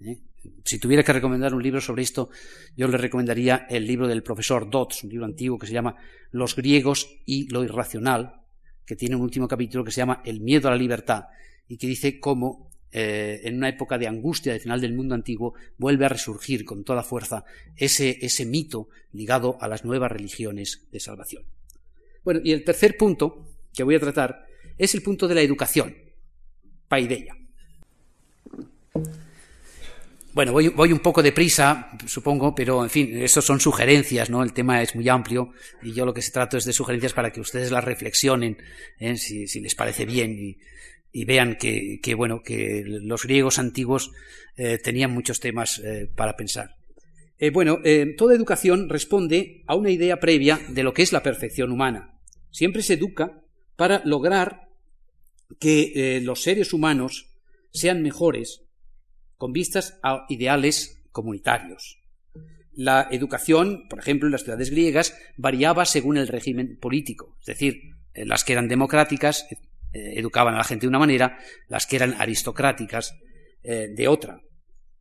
¿eh? Si tuviera que recomendar un libro sobre esto, yo le recomendaría el libro del profesor Dodds, un libro antiguo que se llama Los griegos y lo irracional, que tiene un último capítulo que se llama El miedo a la libertad, y que dice cómo eh, en una época de angustia de final del mundo antiguo vuelve a resurgir con toda fuerza ese, ese mito ligado a las nuevas religiones de salvación. Bueno, y el tercer punto que voy a tratar es el punto de la educación, paideia. Bueno, voy, un poco deprisa, supongo, pero en fin, eso son sugerencias, ¿no? El tema es muy amplio y yo lo que se trato es de sugerencias para que ustedes las reflexionen, ¿eh? si, les parece bien vean que, bueno, que los griegos antiguos eh, tenían muchos temas eh, para pensar. bueno, toda educación responde a una idea previa de lo que es la perfección humana. Siempre se educa para lograr que los seres humanos sean mejores con vistas a ideales comunitarios. La educación, por ejemplo, en las ciudades griegas, variaba según el régimen político, es decir, eh, las que eran democráticas eh, educaban a la gente de una manera, las que eran aristocráticas eh, de otra.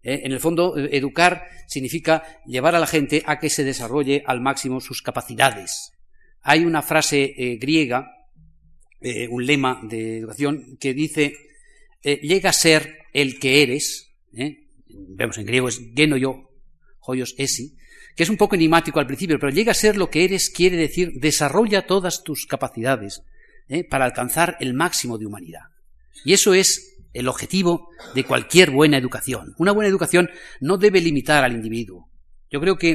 En el fondo, educar significa llevar a la gente a que se desarrolle al máximo sus capacidades. Hay una frase griega, un lema de educación, que dice, llega a ser el que eres, ¿eh? vemos en griego es geno yo, joyos esi, que es un poco enigmático al principio, pero llega a ser lo que eres, quiere decir desarrolla todas tus capacidades ¿eh? para alcanzar el máximo de humanidad. Y eso es el objetivo de cualquier buena educación. Una buena educación no debe limitar al individuo. Yo creo que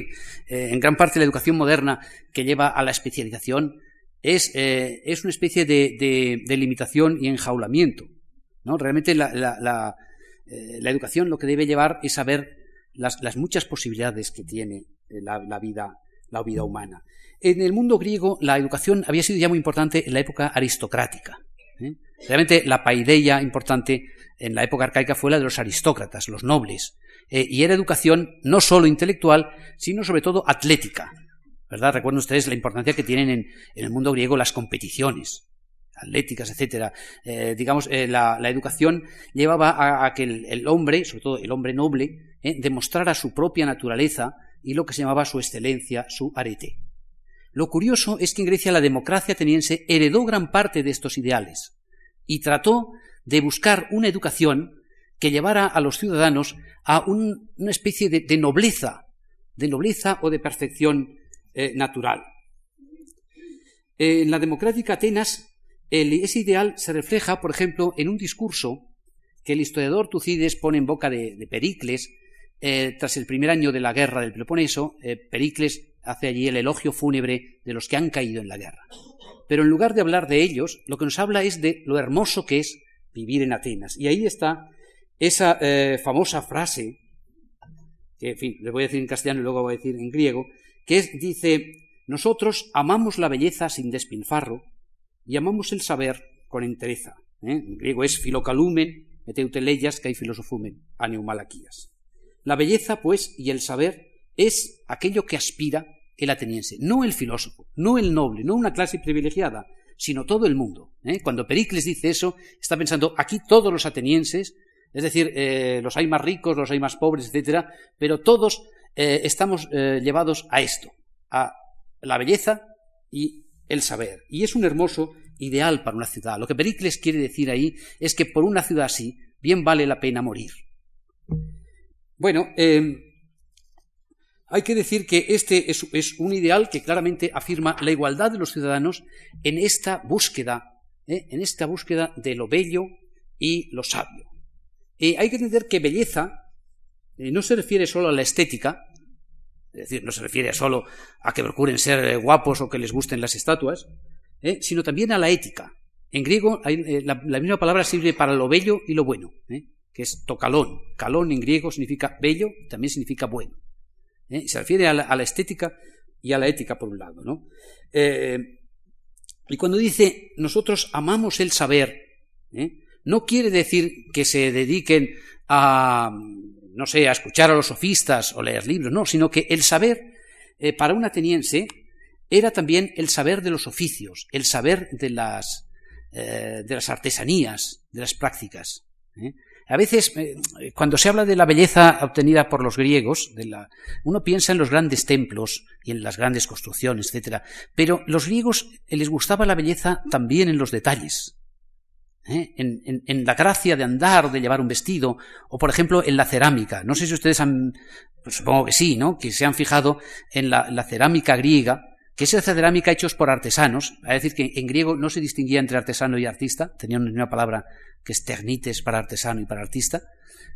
eh, en gran parte la educación moderna que lleva a la especialización es, es una especie de, de, limitación y enjaulamiento. ¿no? Realmente la, eh, la educación lo que debe llevar es saber las, las muchas posibilidades que tiene eh, la, vida, la vida humana. En el mundo griego la educación había sido ya muy importante en la época aristocrática. ¿eh? Realmente la paideia importante en la época arcaica fue la de los aristócratas, los nobles, y era educación no solo intelectual, sino sobre todo atlética. ¿Verdad? Recuerden ustedes la importancia que tienen en el mundo griego las competiciones atléticas, etcétera. Eh, digamos, eh, la, educación llevaba a, que el, hombre, sobre todo el hombre noble, eh, demostrara su propia naturaleza y lo que se llamaba su excelencia, su arete. Lo curioso es que en Grecia la democracia ateniense heredó gran parte de estos ideales y trató de buscar una educación que llevara a los ciudadanos a una especie de, nobleza, de nobleza o de perfección natural. En la democrática Atenas ese ideal se refleja, por ejemplo, en un discurso que el historiador Tucides pone en boca de, Pericles eh, tras el primer año de la guerra del Peloponeso. Eh, Pericles hace allí el elogio fúnebre de los que han caído en la guerra. Pero en lugar de hablar de ellos, lo que nos habla es de lo hermoso que es vivir en Atenas. Y ahí está esa eh, famosa frase, que en fin, le voy a decir en castellano y luego voy a decir en griego, que dice, nosotros amamos la belleza sin despilfarro y amamos el saber con entereza. En griego es filocalumen, meteuteleyas, que hay filosofumen, aneumalaquías. La belleza, pues, y el saber es aquello que aspira el ateniense, no el filósofo, no el noble, no una clase privilegiada, sino todo el mundo. ¿eh? Cuando Pericles dice eso, está pensando aquí todos los atenienses, es decir, eh, los hay más ricos, los hay más pobres, etcétera, pero todos eh, estamos llevados a esto, a la belleza y el saber. Y es un hermoso ideal para una ciudad. Lo que Pericles quiere decir ahí es que por una ciudad así bien vale la pena morir. Bueno, hay que decir que este es, un ideal que claramente afirma la igualdad de los ciudadanos en esta búsqueda, ¿eh? en esta búsqueda de lo bello y lo sabio. hay que entender que belleza eh, no se refiere solo a la estética, es decir, no se refiere solo a que procuren ser eh, guapos o que les gusten las estatuas, sino también a la ética. En griego la, misma palabra sirve para lo bello y lo bueno, que es tocalón. Calón en griego significa bello, también significa bueno. ¿eh? Se refiere a la, estética y a la ética, por un lado. ¿no? Eh, y cuando dice nosotros amamos el saber, ¿eh? no quiere decir que se dediquen a, no sé, a escuchar a los sofistas o leer libros, no, sino que el saber para un ateniense era también el saber de los oficios, el saber de las, de las artesanías, de las prácticas. A veces, eh, cuando se habla de la belleza obtenida por los griegos, uno piensa en los grandes templos y en las grandes construcciones, etc. Pero los griegos eh, les gustaba la belleza también en los detalles. ¿eh? En, la gracia de andar, de llevar un vestido, o por ejemplo en la cerámica. No sé si ustedes han, pues supongo que sí, ¿no? Que se han fijado en la, cerámica griega, que es esa cerámica hechos por artesanos, es decir, que en griego no se distinguía entre artesano y artista, tenían una palabra que es ternites para artesano y para artista,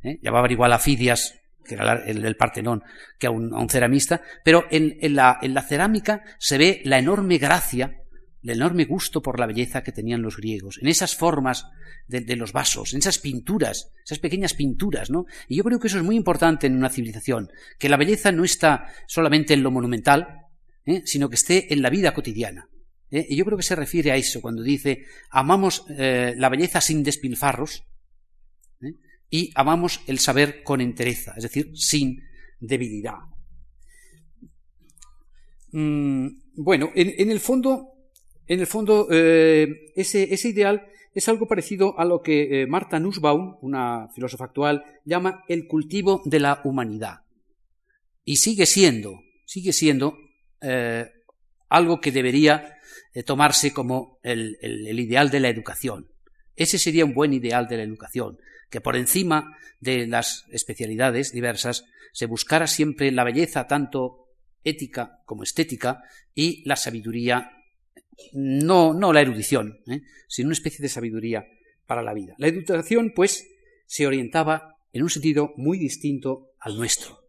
¿eh? llamaban igual a Fidias, que era el, Partenón, que a un, ceramista, pero en, la, cerámica se ve la enorme gracia, el enorme gusto por la belleza que tenían los griegos, en esas formas de, los vasos, en esas pinturas, esas pequeñas pinturas, ¿no? Y yo creo que eso es muy importante en una civilización, que la belleza no está solamente en lo monumental, ¿eh? sino que esté en la vida cotidiana. ¿Eh? Y yo creo que se refiere a eso cuando dice amamos eh, la belleza sin despilfarros ¿eh? y amamos el saber con entereza, es decir, sin debilidad. Mm, bueno, en, el fondo, en el fondo ese, ese, ideal es algo parecido a lo que Marta Nussbaum, una filósofa actual, llama el cultivo de la humanidad. Y sigue siendo, sigue siendo algo que debería tomarse como el, ideal de la educación. Ese sería un buen ideal de la educación, que por encima de las especialidades diversas se buscara siempre la belleza tanto ética como estética y la sabiduría, no, no la erudición, ¿eh? sino una especie de sabiduría para la vida. La educación, pues, se orientaba en un sentido muy distinto al nuestro.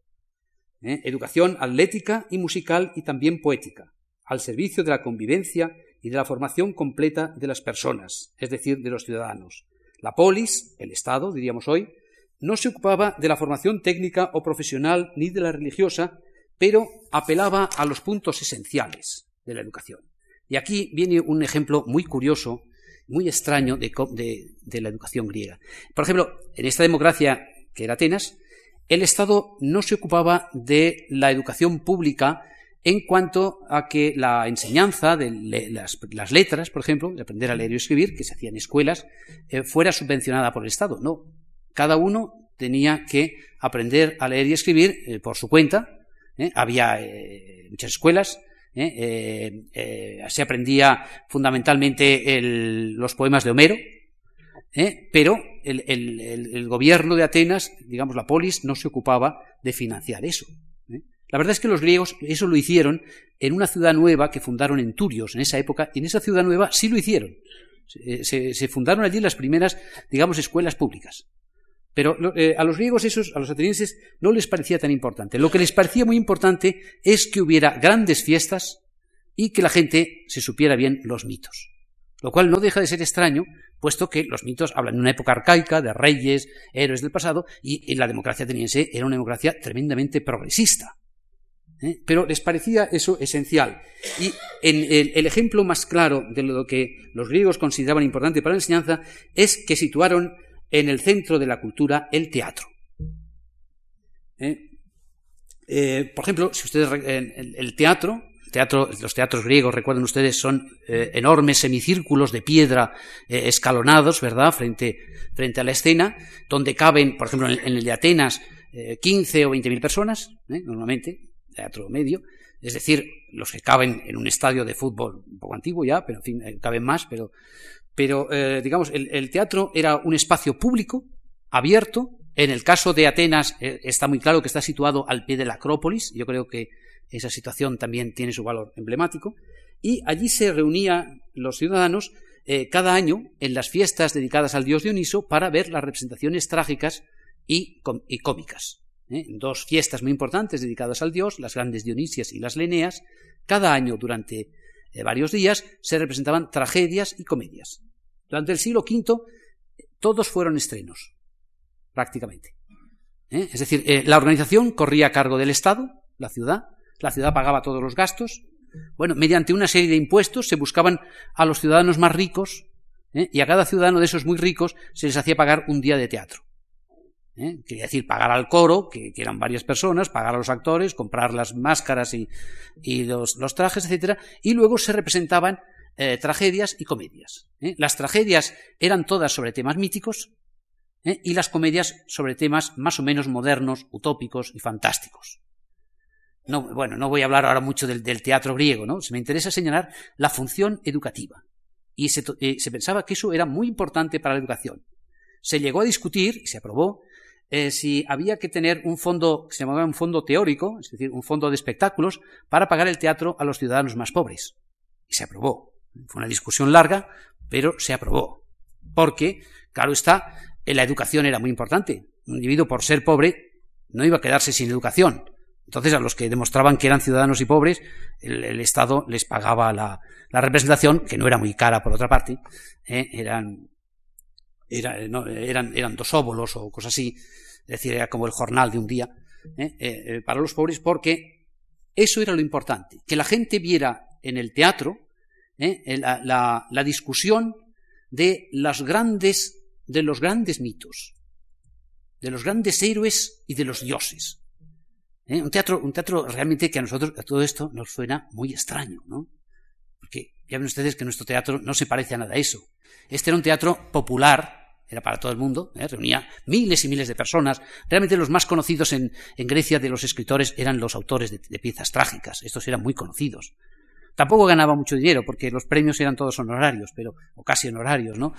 ¿eh? Educación atlética y musical y también poética al servicio de la convivencia y de la formación completa de las personas, es decir, de los ciudadanos. La polis, el Estado, diríamos hoy, no se ocupaba de la formación técnica o profesional ni de la religiosa, pero apelaba a los puntos esenciales de la educación. Y aquí viene un ejemplo muy curioso, muy extraño de, de, la educación griega. Por ejemplo, en esta democracia que era Atenas, el Estado no se ocupaba de la educación pública en cuanto a que la enseñanza de las, letras, por ejemplo, de aprender a leer y escribir, que se hacía en escuelas, eh, fuera subvencionada por el Estado. No, cada uno tenía que aprender a leer y escribir eh, por su cuenta. ¿eh? Había muchas escuelas. se aprendía fundamentalmente los poemas de Homero, pero el, el gobierno de Atenas, digamos la polis, no se ocupaba de financiar eso. La verdad es que los griegos eso lo hicieron en una ciudad nueva que fundaron en Turios en esa época, y en esa ciudad nueva sí lo hicieron. Se, fundaron allí las primeras, digamos, escuelas públicas. Pero eh, a los griegos esos, a los atenienses, no les parecía tan importante. Lo que les parecía muy importante es que hubiera grandes fiestas y que la gente se supiera bien los mitos. Lo cual no deja de ser extraño, puesto que los mitos hablan de una época arcaica, de reyes, héroes del pasado, y, la democracia ateniense era una democracia tremendamente progresista. ¿Eh? Pero les parecía eso esencial. Y el, ejemplo más claro de lo que los griegos consideraban importante para la enseñanza es que situaron en el centro de la cultura el teatro. ¿Eh? Eh, por ejemplo, si ustedes el, el teatro, los teatros griegos, recuerden ustedes, son eh, enormes semicírculos de piedra escalonados, ¿verdad?, frente, frente, a la escena, donde caben, por ejemplo, en, el de Atenas, 15 o 20 mil personas, normalmente, teatro medio, es decir, los que caben en un estadio de fútbol un poco antiguo ya, pero en fin, caben más, pero pero, eh, digamos, el, teatro era un espacio público, abierto. En el caso de Atenas eh, está muy claro que está situado al pie de la Acrópolis. Yo creo que esa situación también tiene su valor emblemático. Y allí se reunían los ciudadanos eh, cada año en las fiestas dedicadas al dios Dioniso para ver las representaciones trágicas y, y cómicas. Dos fiestas muy importantes dedicadas al dios, las grandes Dionisias y las Leneas. Cada año durante varios días se representaban tragedias y comedias. Durante el siglo V todos fueron estrenos, prácticamente. ¿Eh? Es decir, eh, la organización corría a cargo del Estado, la ciudad, la ciudad pagaba todos los gastos. Bueno, mediante una serie de impuestos se buscaban a los ciudadanos más ricos ¿eh? y a cada ciudadano de esos muy ricos se les hacía pagar un día de teatro. Quería decir, pagar al coro, que, eran varias personas, pagar a los actores, comprar las máscaras y, los, trajes, etc. Y luego se representaban eh, tragedias y comedias. ¿eh? Las tragedias eran todas sobre temas míticos ¿eh? y las comedias sobre temas más o menos modernos, utópicos y fantásticos. No, bueno, no voy a hablar ahora mucho del, teatro griego, ¿no? Se me interesa señalar la función educativa. Y se, pensaba que eso era muy importante para la educación. Se llegó a discutir, y se aprobó, si había que tener un fondo que se llamaba un fondo teórico, es decir, un fondo de espectáculos, para pagar el teatro a los ciudadanos más pobres. Y se aprobó. Fue una discusión larga, pero se aprobó. Porque, claro está, la educación era muy importante. Un individuo, por ser pobre, no iba a quedarse sin educación. Entonces, a los que demostraban que eran ciudadanos y pobres, el, Estado les pagaba la, representación, que no era muy cara por otra parte, ¿eh? eran, eran, eran dos óbolos o cosas así, es decir, era como el jornal de un día, ¿eh? Eh, para los pobres, porque eso era lo importante, que la gente viera en el teatro ¿eh? la, discusión de, las grandes, de los grandes mitos, de los grandes héroes y de los dioses. ¿eh? Un, teatro, un teatro realmente que a nosotros, a todo esto, nos suena muy extraño, ¿no? Porque ya ven ustedes que nuestro teatro no se parece a nada a eso. Este era un teatro popular, era para todo el mundo, ¿eh? reunía miles y miles de personas. Realmente los más conocidos en, Grecia de los escritores eran los autores de, piezas trágicas, estos eran muy conocidos. Tampoco ganaba mucho dinero, porque los premios eran todos honorarios, pero, o casi honorarios, ¿no?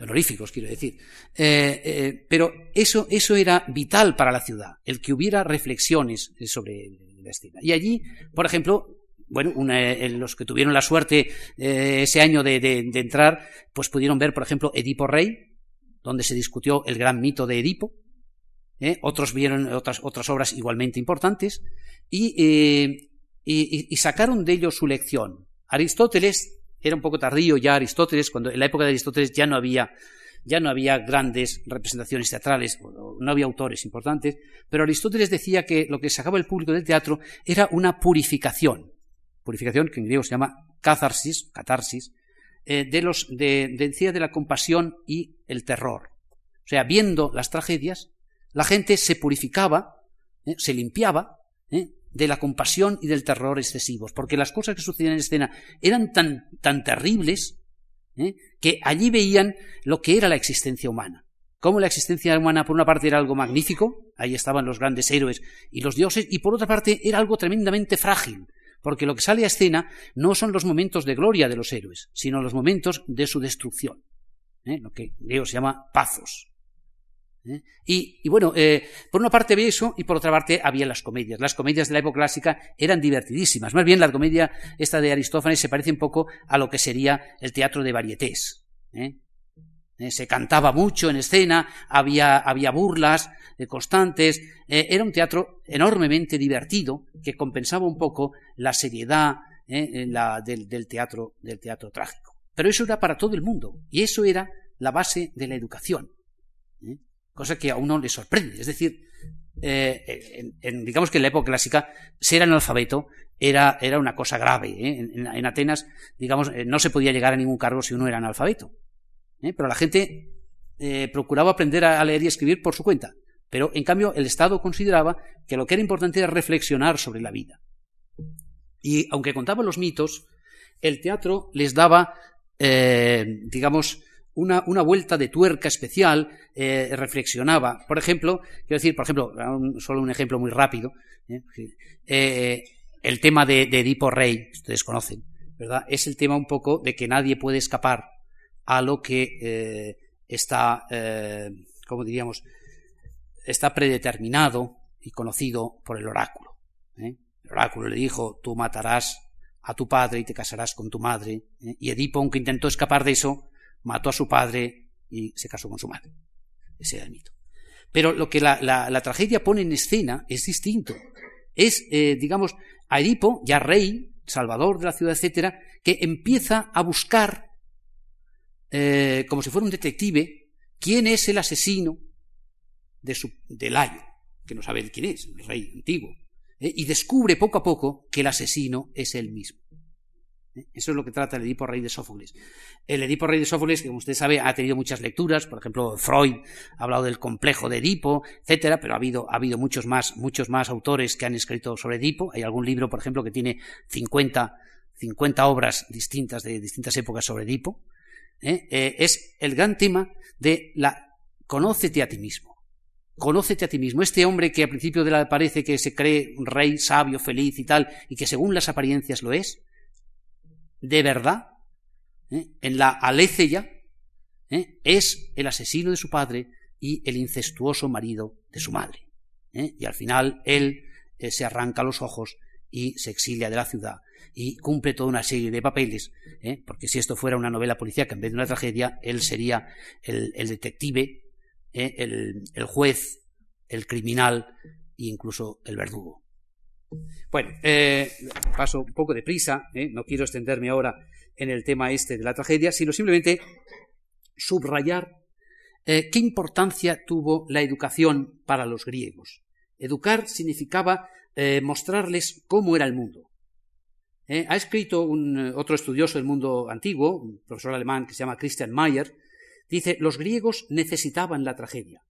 Honoríficos, quiero decir. Eh, eh, pero eso, eso era vital para la ciudad, el que hubiera reflexiones sobre la escena. Y allí, por ejemplo, bueno, eh, los que tuvieron la suerte ese año de, de, entrar, pues pudieron ver, por ejemplo, Edipo Rey, donde se discutió el gran mito de Edipo. Otros vieron otras, otras obras igualmente importantes. Y y, sacaron de ello su lección. Aristóteles era un poco tardío ya Aristóteles, cuando en la época de Aristóteles ya no había ya no había grandes representaciones teatrales, no había autores importantes, pero Aristóteles decía que lo que sacaba el público del teatro era una purificación, purificación que en griego se llama catharsis, catarsis, eh, de los de, decía de la compasión y el terror. O sea, viendo las tragedias, la gente se purificaba, eh, se limpiaba, eh, de la compasión y del terror excesivos, porque las cosas que sucedían en escena eran tan, tan terribles que allí veían lo que era la existencia humana. Cómo la existencia humana, por una parte, era algo magnífico, ahí estaban los grandes héroes y los dioses, y por otra parte, era algo tremendamente frágil, porque lo que sale a escena no son los momentos de gloria de los héroes, sino los momentos de su destrucción, ¿eh? lo que Leo se llama pazos. ¿eh? Y, bueno, eh, por una parte había eso y por otra parte había las comedias. Las comedias de la época clásica eran divertidísimas. Más bien la comedia esta de Aristófanes se parece un poco a lo que sería el teatro de varietés. Eh, se cantaba mucho en escena, había, burlas eh, constantes. Eh, era un teatro enormemente divertido que compensaba un poco la seriedad del, teatro, del teatro trágico. Pero eso era para todo el mundo y eso era la base de la educación. Cosa que a uno le sorprende. Es decir, digamos que en la época clásica ser analfabeto era, era una cosa grave. En, en, Atenas, digamos, no se podía llegar a ningún cargo si uno era analfabeto. ¿Eh? pero la gente eh, procuraba aprender a leer y escribir por su cuenta. Pero, en cambio, el Estado consideraba que lo que era importante era reflexionar sobre la vida. Y aunque contaba los mitos, el teatro les daba, eh, digamos, una, vuelta de tuerca especial, reflexionaba. Por ejemplo, quiero decir, por ejemplo, solo un ejemplo muy rápido, el tema de, de Edipo Rey, ustedes conocen, ¿verdad? Es el tema un poco de que nadie puede escapar a lo que eh, está, eh, como diríamos, está predeterminado y conocido por el oráculo. ¿eh? El oráculo le dijo, tú matarás a tu padre y te casarás con tu madre. Y Edipo, aunque intentó escapar de eso, mató a su padre y se casó con su madre. Ese era el mito. Pero lo que la, la, tragedia pone en escena es distinto. Es, digamos, a Edipo, ya rey, salvador de la ciudad, etcétera, que empieza a buscar eh, como si fuera un detective, quién es el asesino de, su, de Layo, que no sabe quién es, el rey antiguo, ¿eh? y descubre poco a poco que el asesino es él mismo. ¿eh? Eso es lo que trata el Edipo Rey de Sófocles. El Edipo Rey de Sófocles, que como usted sabe, ha tenido muchas lecturas, por ejemplo, Freud ha hablado del complejo de Edipo, etcétera, pero ha habido, ha habido muchos, más, muchos más autores que han escrito sobre Edipo. Hay algún libro, por ejemplo, que tiene 50, 50 obras distintas de distintas épocas sobre Edipo. ¿Eh? Eh, es el gran tema de la conócete a ti mismo. Conócete a ti mismo. Este hombre que al principio de la parece que se cree un rey sabio, feliz y tal, y que según las apariencias lo es, de verdad, ¿eh? en la Aletheia, es el asesino de su padre y el incestuoso marido de su madre. Y al final él se arranca los ojos y se exilia de la ciudad y cumple toda una serie de papeles, ¿eh? porque si esto fuera una novela policíaca en vez de una tragedia, él sería el, detective, ¿eh? el, juez, el criminal e incluso el verdugo. Bueno, eh, paso un poco de prisa, no quiero extenderme ahora en el tema este de la tragedia, sino simplemente subrayar qué importancia tuvo la educación para los griegos. Educar significaba mostrarles cómo era el mundo. Eh, ha escrito un, eh, otro estudioso del mundo antiguo, un profesor alemán que se llama Christian Mayer, dice, los griegos necesitaban la tragedia.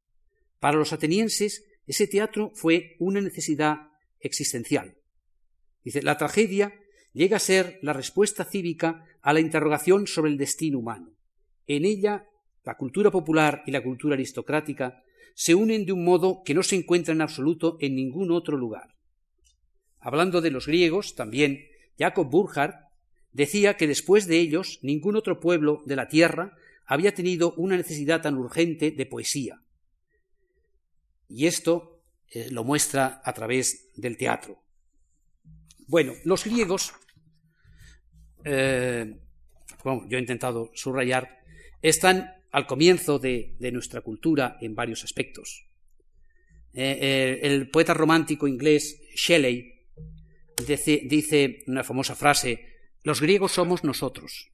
Para los atenienses, ese teatro fue una necesidad existencial. Dice, la tragedia llega a ser la respuesta cívica a la interrogación sobre el destino humano. En ella, la cultura popular y la cultura aristocrática se unen de un modo que no se encuentra en absoluto en ningún otro lugar. Hablando de los griegos, también Jacob Burckhardt decía que después de ellos ningún otro pueblo de la tierra había tenido una necesidad tan urgente de poesía. Y esto eh, lo muestra a través del teatro. Bueno, los griegos, eh, yo he intentado subrayar, están al comienzo de, nuestra cultura en varios aspectos. Eh, el poeta romántico inglés Shelley dice, una famosa frase, los griegos somos nosotros.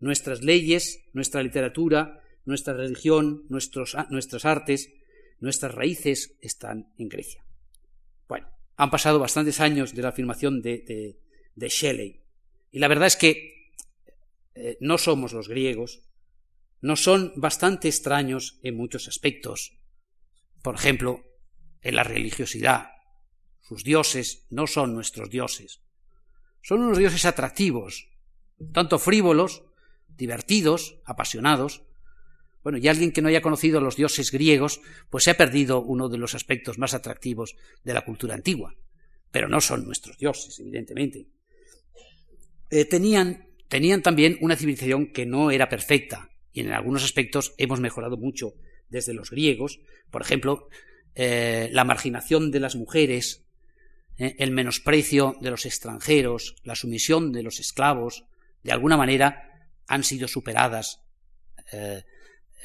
Nuestras leyes, nuestra literatura, nuestra religión, nuestros, nuestras artes, nuestras raíces están en Grecia. Bueno, han pasado bastantes años de la afirmación de, de, Shelley. Y la verdad es que eh, no somos los griegos, no son bastante extraños en muchos aspectos. Por ejemplo, en la religiosidad, sus dioses no son nuestros dioses. Son unos dioses atractivos, tanto frívolos, divertidos, apasionados. Bueno, y alguien que no haya conocido a los dioses griegos, pues se ha perdido uno de los aspectos más atractivos de la cultura antigua. Pero no son nuestros dioses, evidentemente. Eh, tenían, tenían también una civilización que no era perfecta, y en algunos aspectos hemos mejorado mucho desde los griegos. Por ejemplo, eh, la marginación de las mujeres ¿eh? el menosprecio de los extranjeros, la sumisión de los esclavos, de alguna manera han sido superadas eh,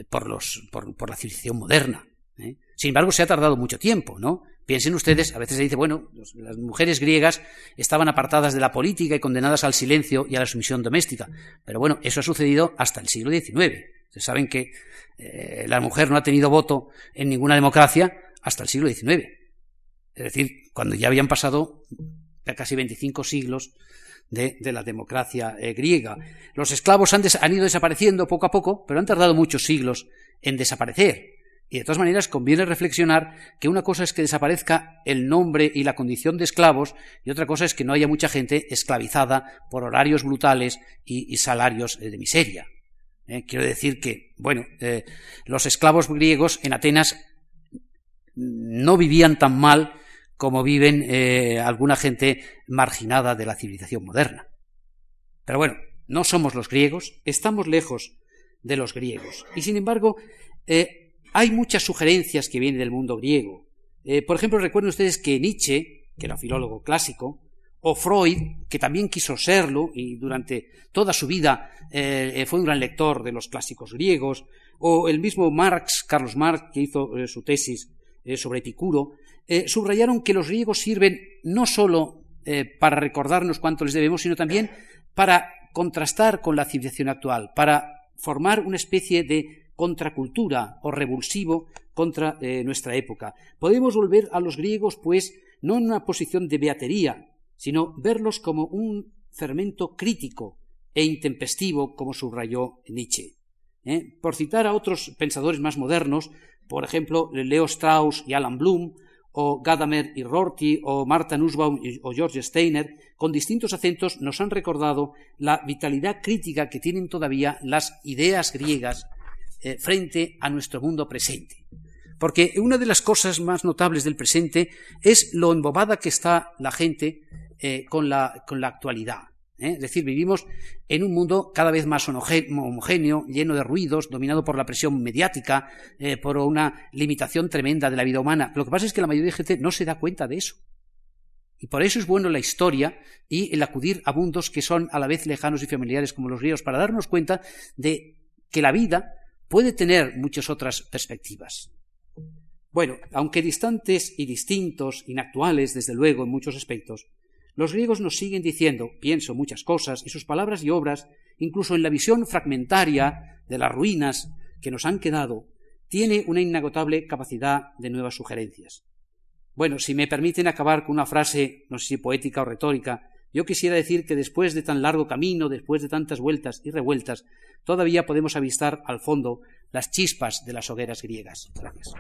por, los, por, la civilización moderna. ¿eh? Sin embargo, se ha tardado mucho tiempo, ¿no? Piensen ustedes, a veces se dice, bueno, las mujeres griegas estaban apartadas de la política y condenadas al silencio y a la sumisión doméstica. Pero bueno, eso ha sucedido hasta el siglo XIX. Ustedes saben que la mujer no ha tenido voto en ninguna democracia hasta el siglo XIX. Es decir, cuando ya habían pasado casi 25 siglos de, la democracia eh, griega. Los esclavos han, ido desapareciendo poco a poco, pero han tardado muchos siglos en desaparecer. Y de todas maneras conviene reflexionar que una cosa es que desaparezca el nombre y la condición de esclavos y otra cosa es que no haya mucha gente esclavizada por horarios brutales y, salarios eh, de miseria. Eh, quiero decir que, bueno, los esclavos griegos en Atenas no vivían tan mal como viven alguna gente marginada de la civilización moderna. Pero bueno, no somos los griegos, estamos lejos de los griegos. Y sin embargo, hay muchas sugerencias que vienen del mundo griego. Eh, por ejemplo, recuerden ustedes que Nietzsche, que era filólogo clásico, o Freud, que también quiso serlo y durante toda su vida eh, eh, fue un gran lector de los clásicos griegos, o el mismo Marx, Carlos Marx, que hizo su tesis sobre Epicuro, subrayaron que los griegos sirven no sólo para recordarnos cuánto les debemos, sino también para contrastar con la civilización actual, para formar una especie de contracultura o revulsivo contra eh, nuestra época. Podemos volver a los griegos, pues, no en una posición de beatería, sino verlos como un fermento crítico e intempestivo, como subrayó Nietzsche. ¿eh? Por citar a otros pensadores más modernos, por ejemplo, Leo Strauss y Alan Bloom, o Gadamer y Rorty, o Marta Nussbaum o George Steiner, con distintos acentos nos han recordado la vitalidad crítica que tienen todavía las ideas griegas eh, frente a nuestro mundo presente. Porque una de las cosas más notables del presente es lo embobada que está la gente eh, con, la, actualidad. ¿Eh? Es decir, vivimos en un mundo cada vez más homogéneo, lleno de ruidos, dominado por la presión mediática, por una limitación tremenda de la vida humana. Lo que pasa es que la mayoría de gente no se da cuenta de eso. Y por eso es bueno la historia y el acudir a mundos que son a la vez lejanos y familiares como los ríos, para darnos cuenta de que la vida puede tener muchas otras perspectivas. Bueno, aunque distantes y distintos, inactuales, desde luego, en muchos aspectos, los griegos nos siguen diciendo, pienso muchas cosas, y sus palabras y obras, incluso en la visión fragmentaria de las ruinas que nos han quedado, tiene una inagotable capacidad de nuevas sugerencias. Bueno, si me permiten acabar con una frase, no sé si poética o retórica, yo quisiera decir que después de tan largo camino, después de tantas vueltas y revueltas, todavía podemos avistar al fondo las chispas de las hogueras griegas. Gracias.